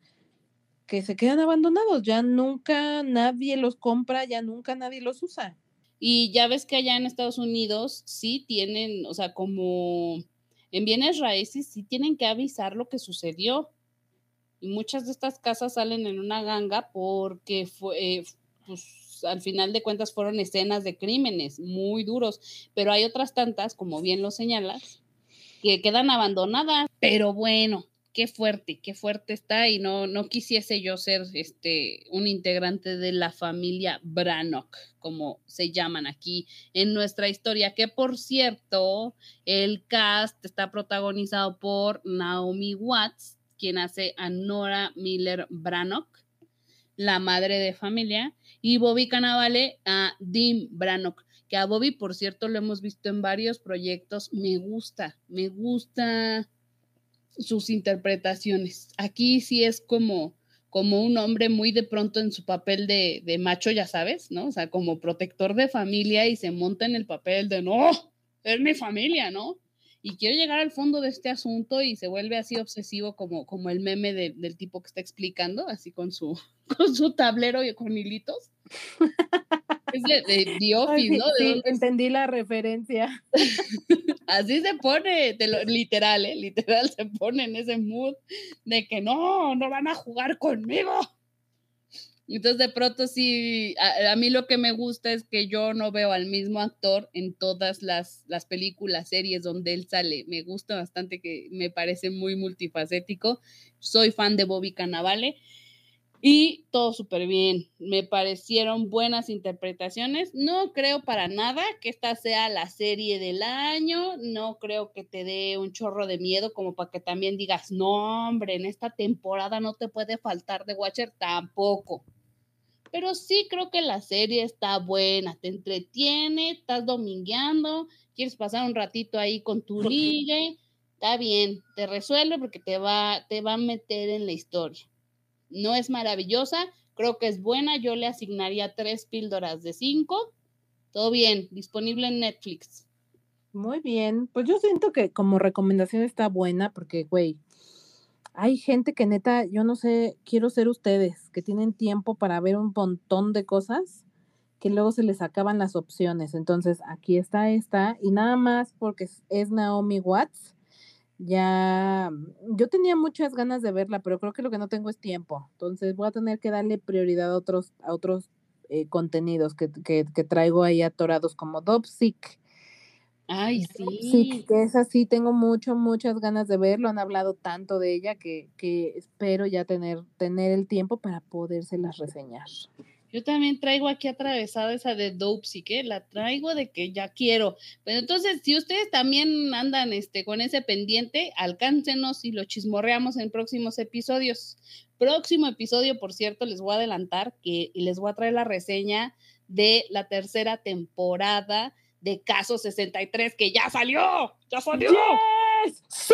que se quedan abandonados, ya nunca nadie los compra, ya nunca nadie los usa. Y ya ves que allá en Estados Unidos sí tienen, o sea, como en bienes raíces sí tienen que avisar lo que sucedió. Y muchas de estas casas salen en una ganga porque fue, pues al final de cuentas fueron escenas de crímenes muy duros, pero hay otras tantas, como bien lo señalas, que quedan abandonadas, pero bueno, qué fuerte, qué fuerte está y no, no quisiese yo ser este, un integrante de la familia Brannock, como se llaman aquí en nuestra historia, que por cierto, el cast está protagonizado por Naomi Watts, quien hace a Nora Miller Brannock, la madre de familia, y Bobby Cannavale a Dean Brannock, que a Bobby, por cierto, lo hemos visto en varios proyectos, me gusta, me gusta sus interpretaciones. Aquí sí es como, como un hombre muy de pronto en su papel de, de, macho, ya sabes, ¿no? O sea, como protector de familia y se monta en el papel de, no, es mi familia, ¿no? Y quiere llegar al fondo de este asunto y se vuelve así obsesivo como, como el meme de, del tipo que está explicando, así con su, (laughs) con su tablero y con hilitos. Es de, de (laughs) The Office, ¿no? Sí, entendí la referencia. (laughs) Así se pone, lo, literal, ¿eh? literal se pone en ese mood de que no, no van a jugar conmigo. Entonces de pronto sí, a, mí lo que me gusta es que yo no veo al mismo actor en todas las, las películas, series donde él sale. Me gusta bastante que me parece muy multifacético. Soy fan de Bobby Cannavale y todo súper bien. Me parecieron buenas interpretaciones. No creo para nada que esta sea la serie del año. No creo que te dé un chorro de miedo como para que también digas, no, hombre, en esta temporada no te puede faltar de Watcher tampoco. Pero sí creo que la serie está buena, te entretiene, estás domingueando, quieres pasar un ratito ahí con tu ligue, está bien, te resuelve porque te va, te va a meter en la historia no es maravillosa, creo que es buena, yo le asignaría tres píldoras de cinco. Todo bien, disponible en Netflix. Muy bien, pues yo siento que como recomendación está buena porque, güey, hay gente que neta, yo no sé, quiero ser ustedes, que tienen tiempo para ver un montón de cosas que luego se les acaban las opciones. Entonces, aquí está esta y nada más porque es Naomi Watts ya, mm, yo tenía muchas ganas de verla, pero creo que lo que no tengo es tiempo. Entonces voy a tener que darle prioridad a otros, a otros eh, contenidos que, que, que, traigo ahí atorados como Dopsic. Ay, sí. Sí, que es así, tengo mucho, muchas ganas de verlo. Han hablado tanto de ella que, que espero ya tener, tener el tiempo para podérselas reseñar. Yo también traigo aquí atravesada esa de Dope, sí que la traigo de que ya quiero. Pero entonces, si ustedes también andan este, con ese pendiente, alcáncenos y lo chismorreamos en próximos episodios. Próximo episodio, por cierto, les voy a adelantar que les voy a traer la reseña de la tercera temporada de Caso 63, que ya salió, ya salió. Yes. ¡Sí!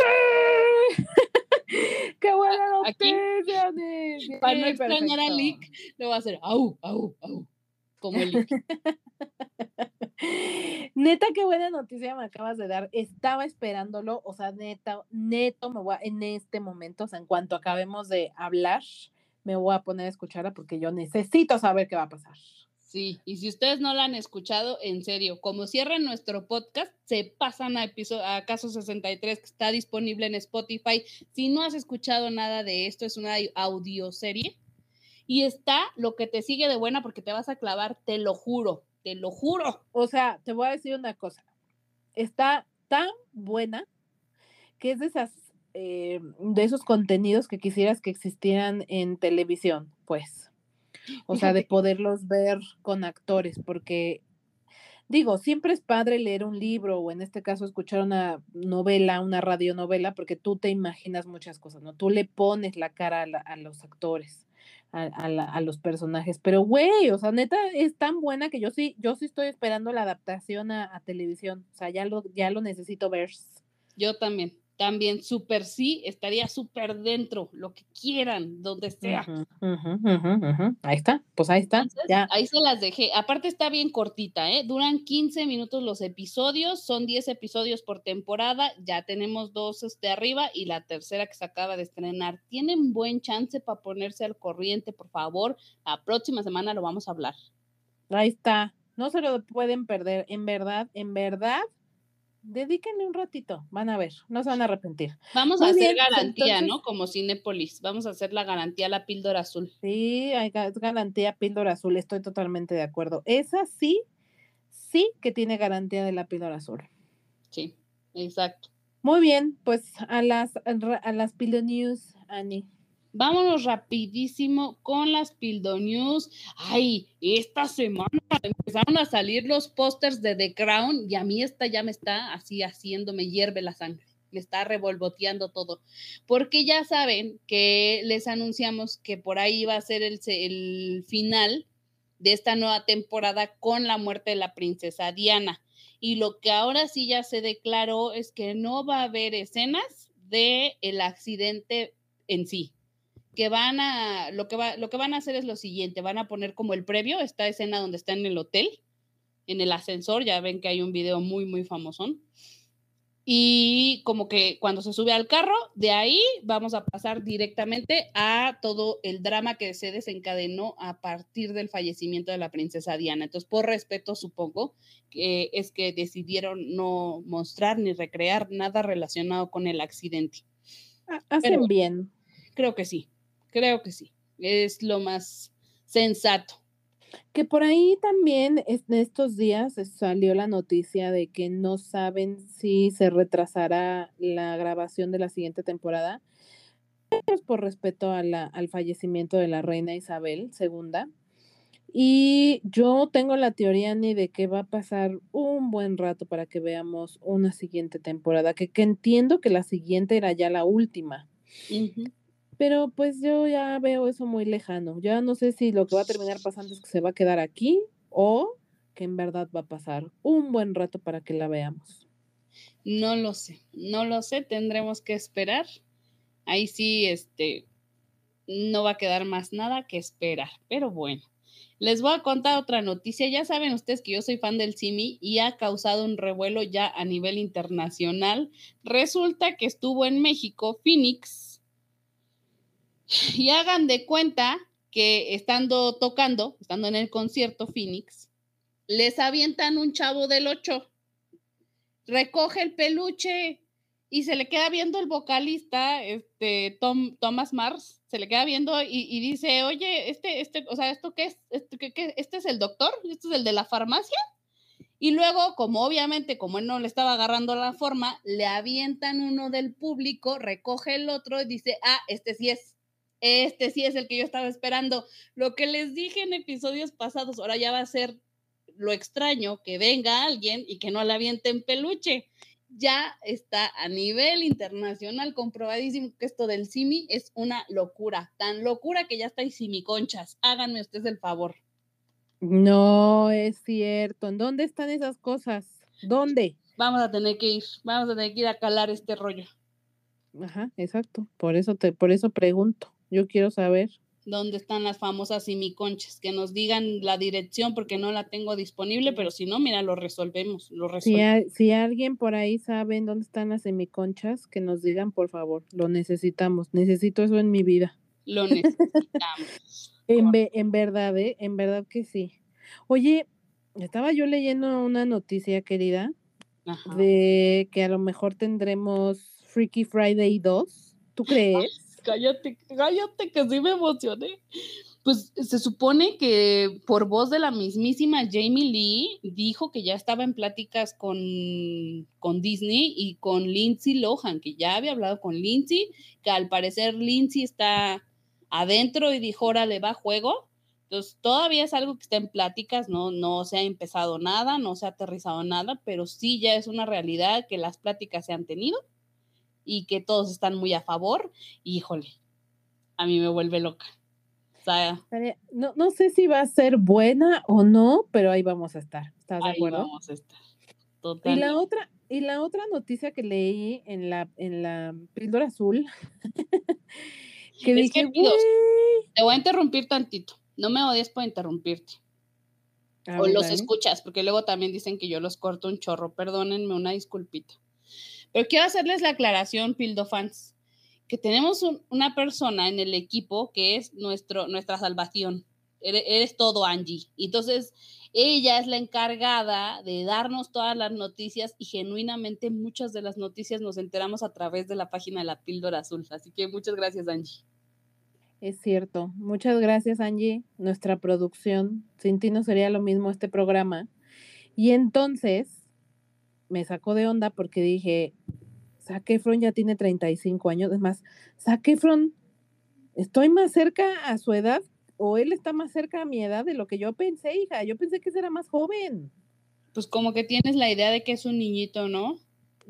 (laughs) ¡Qué buena noticia! Para no extrañar a Lick, le voy a hacer au, au, au, como el Lick. (laughs) neta, qué buena noticia me acabas de dar. Estaba esperándolo, o sea, neta, neto, me voy a, en este momento, o sea, en cuanto acabemos de hablar, me voy a poner a escucharla porque yo necesito saber qué va a pasar. Sí, y si ustedes no la han escuchado, en serio, como cierren nuestro podcast, se pasan a, episodio, a Caso 63, que está disponible en Spotify. Si no has escuchado nada de esto, es una audioserie. Y está lo que te sigue de buena porque te vas a clavar, te lo juro, te lo juro. O sea, te voy a decir una cosa. Está tan buena que es de esas eh, de esos contenidos que quisieras que existieran en televisión, pues. O sea, de poderlos ver con actores, porque digo, siempre es padre leer un libro o en este caso escuchar una novela, una radionovela, porque tú te imaginas muchas cosas, ¿no? Tú le pones la cara a, la, a los actores, a, a, la, a, los personajes, pero güey, o sea, neta es tan buena que yo sí, yo sí estoy esperando la adaptación a, televisión, o sea, ya lo, ya lo necesito ver. Yo también también súper sí, estaría súper dentro, lo que quieran, donde sea. Uh -huh, uh -huh, ahí está, pues ahí está. Entonces, ya. Ahí se las dejé. Aparte está bien cortita, ¿eh? Duran 15 minutos los episodios, son 10 episodios por temporada, ya tenemos dos este, arriba y la tercera que se acaba de estrenar. Tienen buen chance para ponerse al corriente, por favor. La próxima semana lo vamos a hablar. Ahí está, no se lo pueden perder, en verdad, en verdad Dedíquenle un ratito, van a ver, no se van a arrepentir. Vamos Muy a hacer bien, pues, garantía, entonces- ¿no? Como Cinépolis. Vamos a hacer la garantía a la píldora azul. Sí, hay ga- garantía píldora azul, estoy totalmente de acuerdo. Esa sí, sí que tiene garantía de la píldora azul. Sí, exacto. Muy bien, pues a las, a las news, Ani. Vámonos rapidísimo con las Pildo News. Ay, esta semana empezaron a salir los pósters de The Crown y a mí esta ya me está así haciendo, me hierve la sangre, me está revolvoteando todo. Porque ya saben que les anunciamos que por ahí va a ser el, el final de esta nueva temporada con la muerte de la princesa Diana. Y lo que ahora sí ya se declaró es que no va a haber escenas de el accidente en sí que van a, lo que, va, lo que van a hacer es lo siguiente, van a poner como el previo, esta escena donde está en el hotel, en el ascensor, ya ven que hay un video muy, muy famosón. Y como que cuando se sube al carro, de ahí vamos a pasar directamente a todo el drama que se desencadenó a partir del fallecimiento de la princesa Diana. Entonces, por respeto, supongo que es que decidieron no mostrar ni recrear nada relacionado con el accidente. Ha- Hacen Pero- bien. Creo que sí, creo que sí. Es lo más sensato. Que por ahí también en estos días salió la noticia de que no saben si se retrasará la grabación de la siguiente temporada. Por respeto a la- al fallecimiento de la reina Isabel II. Y yo tengo la teoría, ni de que va a pasar un buen rato para que veamos una siguiente temporada, que, que entiendo que la siguiente era ya la última. Pero pues yo ya veo eso muy lejano. Ya no sé si lo que va a terminar pasando es que se va a quedar aquí o que en verdad va a pasar un buen rato para que la veamos. No lo sé, no lo sé, tendremos que esperar. Ahí sí, este, no va a quedar más nada que esperar, pero bueno. Les voy a contar otra noticia. Ya saben ustedes que yo soy fan del Simi y ha causado un revuelo ya a nivel internacional. Resulta que estuvo en México, Phoenix, (laughs) y hagan de cuenta que estando tocando, estando en el concierto Phoenix, les avientan un chavo del 8, recoge el peluche y se le queda viendo el vocalista, este Tom, Thomas Mars, se le queda viendo y, dice, oye, este, este, o sea, ¿esto qué es? ¿Este, qué, qué? ¿Este es el doctor? ¿Este es el de la farmacia? Y luego, como obviamente, como él no le estaba agarrando la forma, le avientan uno del público, recoge el otro y dice, ah, este sí es. Este sí es el que yo estaba esperando. Lo que les dije en episodios pasados, ahora ya va a ser lo extraño que venga alguien y que no le avienten peluche. Ya está a nivel internacional comprobadísimo que esto del simi es una locura, tan locura que ya está en simiconchas. Háganme ustedes el favor. No es cierto. ¿En dónde están esas cosas? ¿Dónde? Vamos a tener que ir, vamos a tener que ir a calar este rollo. Ajá, exacto. Por eso te, por eso pregunto. Yo quiero saber. ¿Dónde están las famosas simiconchas? Que nos digan la dirección porque no la tengo disponible, pero si no, mira, lo resolvemos, lo Si, resolvemos. a- si alguien por ahí sabe dónde están las semiconchas, que nos digan, por favor. Lo necesitamos. Necesito eso en mi vida. Lo (laughs) necesitamos. En, ve- en verdad, ¿eh? En verdad que sí. Oye, estaba yo leyendo una noticia, querida, Ajá. de que a lo mejor tendremos Freaky Friday 2. ¿Tú crees? Cállate, cállate, que sí me emocioné. Pues se supone que por voz de la mismísima Jamie Lee dijo que ya estaba en pláticas con, con Disney y con Lindsay Lohan, que ya había hablado con Lindsay, que al parecer Lindsay está adentro y dijo, órale, va a juego. Entonces todavía es algo que está en pláticas, no, no se ha empezado nada, no se ha aterrizado nada, pero sí ya es una realidad que las pláticas se han tenido y que todos están muy a favor. Híjole, a mí me vuelve loca. O sea, No, no sé si va a ser buena o no, pero ahí vamos a estar. ¿Estás de ahí acuerdo? vamos a estar. Y Total. la otra, y la otra noticia que leí en la, en la píldora azul, (laughs) que Es dije. Te voy a interrumpir tantito. No me odies por interrumpirte. O los dale. escuchas, porque luego también dicen que yo los corto un chorro. Perdónenme, una disculpita. Pero quiero hacerles la aclaración, Pildo fans, que tenemos un- una persona en el equipo que es nuestro, nuestra salvación. Eres, eres todo, Angie. Entonces, ella es la encargada de darnos todas las noticias y genuinamente muchas de las noticias nos enteramos a través de la página de la píldora azul. Así que muchas gracias, Angie. Es cierto. Muchas gracias, Angie. Nuestra producción. Sin ti no sería lo mismo este programa. Y entonces me sacó de onda porque dije, Zac Efron ya tiene 35 años. Es más, Zac Efron, estoy más cerca a su edad o él está más cerca a mi edad de lo que yo pensé, hija. Yo pensé que era más joven. Pues como que tienes la idea de que es un niñito, ¿no?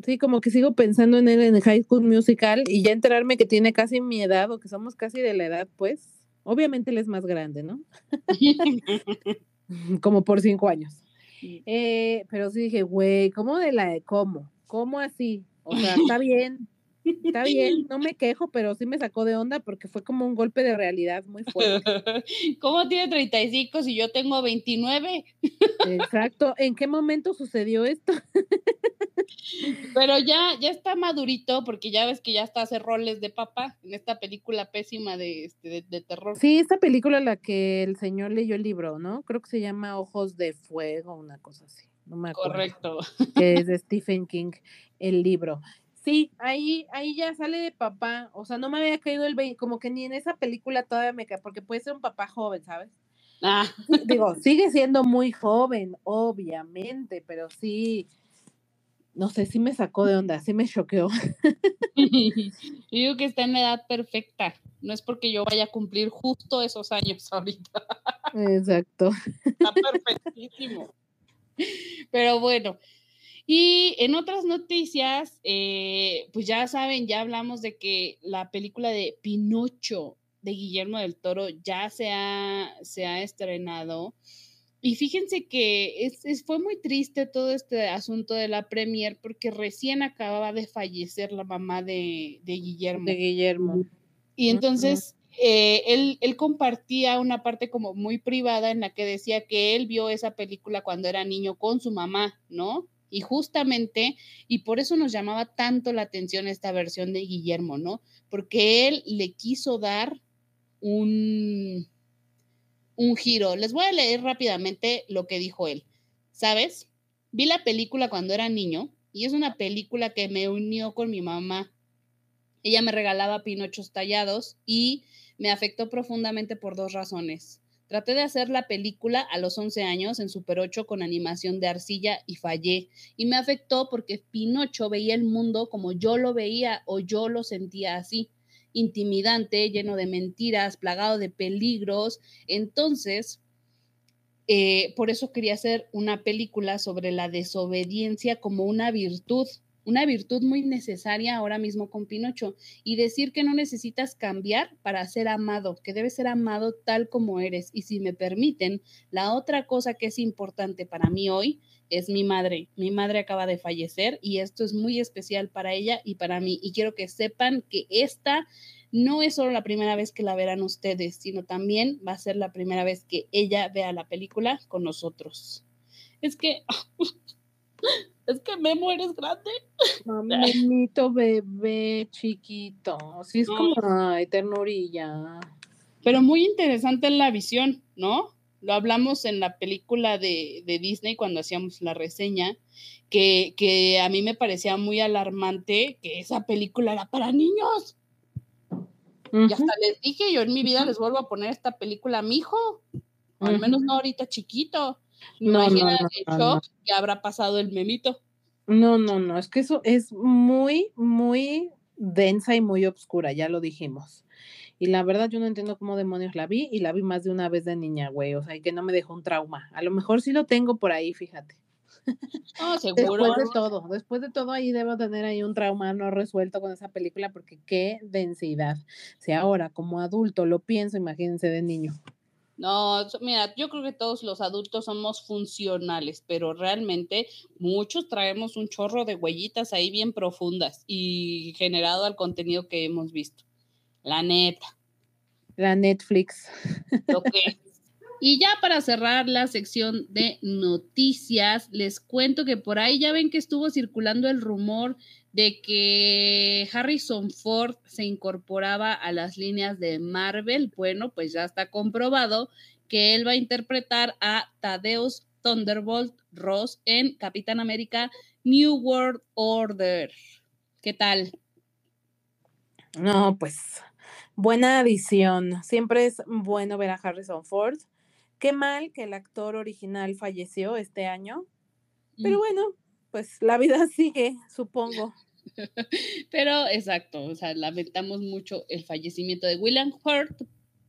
Sí, como que sigo pensando en él en High School Musical y ya enterarme que tiene casi mi edad o que somos casi de la edad, pues obviamente él es más grande, ¿no? (laughs) (laughs) como por cinco años. Eh, pero sí dije, güey, ¿cómo de la, cómo? ¿Cómo así? O sea, está bien, Está bien, no me quejo, pero sí me sacó de onda porque fue como un golpe de realidad muy fuerte. (laughs) ¿Cómo tiene 35 si yo tengo 29? Exacto. ¿En qué momento sucedió esto? (laughs) Pero ya, ya está madurito porque ya ves que ya está hace roles de papá en esta película pésima de, este, de, terror. Sí, esta película la que el señor leyó el libro, ¿no? Creo que se llama Ojos de Fuego, una cosa así. No me acuerdo. Correcto. Que es (laughs) de Stephen King, el libro. Sí, ahí, ahí ya sale de papá. O sea, no me había caído el 20, como que ni en esa película todavía me cae, porque puede ser un papá joven, ¿sabes? Ah. Digo, sigue siendo muy joven, obviamente, pero sí, no sé, sí me sacó de onda, sí me choqueó. (laughs) yo digo que está en la edad perfecta. No es porque yo vaya a cumplir justo esos años (laughs) ahorita. Exacto. Está perfectísimo. (laughs) Pero bueno, y en otras noticias, eh, pues ya saben, ya hablamos de que la película de Pinocho de Guillermo del Toro ya se ha, se ha estrenado. Y fíjense que es, fue muy triste todo este asunto de la premier porque recién acababa de fallecer la mamá de, Guillermo. De Guillermo. Y entonces eh, él, él, compartía una parte como muy privada en la que decía que él vio esa película cuando era niño con su mamá, ¿no? Y justamente, y por eso nos llamaba tanto la atención esta versión de Guillermo, ¿no? Porque él le quiso dar un, un giro. Les voy a leer rápidamente lo que dijo él. ¿Sabes? Vi la película cuando era niño y es una película que me unió con mi mamá. Ella me regalaba pinochos tallados y me afectó profundamente por dos razones. Traté de hacer la película a los 11 años en Super 8 con animación de arcilla y fallé. Y me afectó porque Pinocho veía el mundo como yo lo veía o yo lo sentía así. Intimidante, lleno de mentiras, plagado de peligros. Entonces, eh, por eso quería hacer una película sobre la desobediencia como una virtud una virtud muy necesaria ahora mismo con Pinocho y decir que no necesitas cambiar para ser amado, que debes ser amado tal como eres. Y si me permiten, la otra cosa que es importante para mí hoy es mi madre. Mi madre acaba de fallecer y esto es muy especial para ella y para mí. Y quiero que sepan que esta no es solo la primera vez que la verán ustedes, sino también va a ser la primera vez que ella vea la película con nosotros. Es que (laughs) es que Memo eres grande. (laughs) Memito bebé chiquito. Así es como, ay, ternurilla. Pero muy interesante la visión, ¿no? Lo hablamos en la película de, Disney cuando hacíamos la reseña, que, que, a mí me parecía muy alarmante que esa película era para niños. Y hasta les dije, yo en mi vida les vuelvo a poner esta película a mi hijo, al menos no ahorita chiquito. No, no, no, que habrá pasado el memito. No, no, no, es que eso es muy, muy densa y muy oscura, ya lo dijimos. Y la verdad yo no entiendo cómo demonios la vi y la vi más de una vez de niña, güey, o sea, que no me dejó un trauma. A lo mejor sí lo tengo por ahí, fíjate. No, (laughs) seguro. Después de todo, después de todo ahí debo tener ahí un trauma no resuelto con esa película porque qué densidad. Si ahora como adulto lo pienso, imagínense de niño. No, mira, yo creo que todos los adultos somos funcionales, pero realmente muchos traemos un chorro de huellitas ahí bien profundas y generado al contenido que hemos visto. La neta. La Netflix. Y ya para cerrar la sección de noticias, les cuento que por ahí ya ven que estuvo circulando el rumor de que Harrison Ford se incorporaba a las líneas de Marvel. Bueno, pues ya está comprobado que él va a interpretar a Thaddeus Thunderbolt Ross en Capitán América New World Order. ¿Qué tal? No, pues buena adición. Siempre es bueno ver a Harrison Ford. Qué mal que el actor original falleció este año. Pero mm. bueno, pues la vida (laughs) sigue, supongo. (laughs) Pero exacto, o sea, lamentamos mucho el fallecimiento de William Hurt,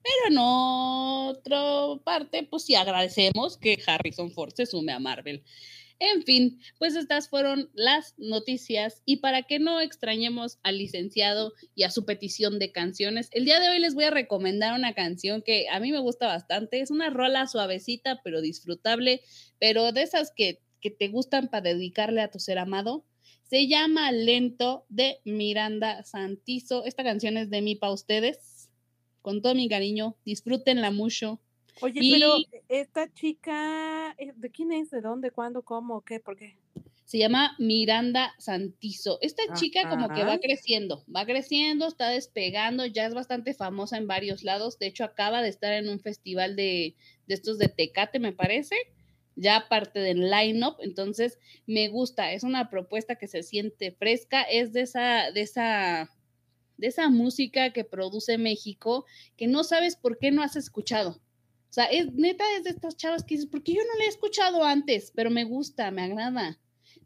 pero en otra parte, pues sí agradecemos que Harrison Ford se sume a Marvel. En fin, pues estas fueron las noticias y para que no extrañemos al licenciado y a su petición de canciones, el día de hoy les voy a recomendar una canción que a mí me gusta bastante. Es una rola suavecita pero disfrutable, pero de esas que, que te gustan para dedicarle a tu ser amado. Se llama Lento de Miranda Santizo. Esta canción es de mí para ustedes. Con todo mi cariño, disfrútenla mucho. Oye, pero esta chica, eh, ¿de quién es? ¿De dónde? ¿Cuándo? ¿Cómo? ¿Qué? ¿Por qué? Se llama Miranda Santizo. Esta chica como que va creciendo, va creciendo, está despegando, ya es bastante famosa en varios lados. De hecho, acaba de estar en un festival de, de estos de Tecate, me parece, ya parte del line-up. Entonces, me gusta, es una propuesta que se siente fresca, es de esa, de esa, de esa música que produce México, que no sabes por qué no has escuchado o sea, es neta es de estas chavas que dices, porque yo no la he escuchado antes, pero me gusta, me agrada.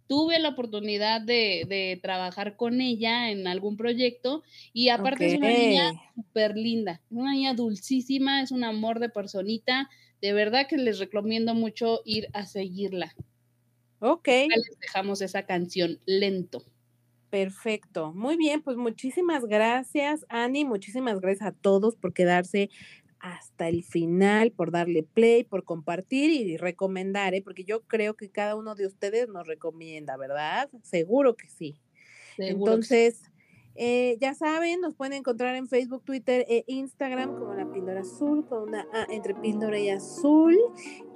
Tuve la oportunidad de, trabajar con ella en algún proyecto y aparte es una niña súper linda, una niña dulcísima, es un amor de personita. De verdad que les recomiendo mucho ir a seguirla. Ok. les dejamos esa canción lento. Perfecto. Muy bien, pues muchísimas gracias, Ani. Muchísimas gracias a todos por quedarse hasta el final, por darle play, por compartir y recomendar, ¿eh? porque yo creo que cada uno de ustedes nos recomienda, ¿verdad? Seguro que sí. Entonces, eh, ya saben, nos pueden encontrar en Facebook, Twitter e Instagram como la píldora azul, con una A entre píldora y azul.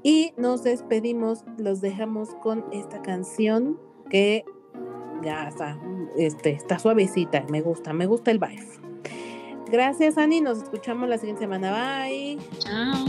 Y nos despedimos, los dejamos con esta canción que ya está, este, está suavecita, me gusta, me gusta el vibe. Gracias, Ani. Nos escuchamos la siguiente semana. Bye. Chao.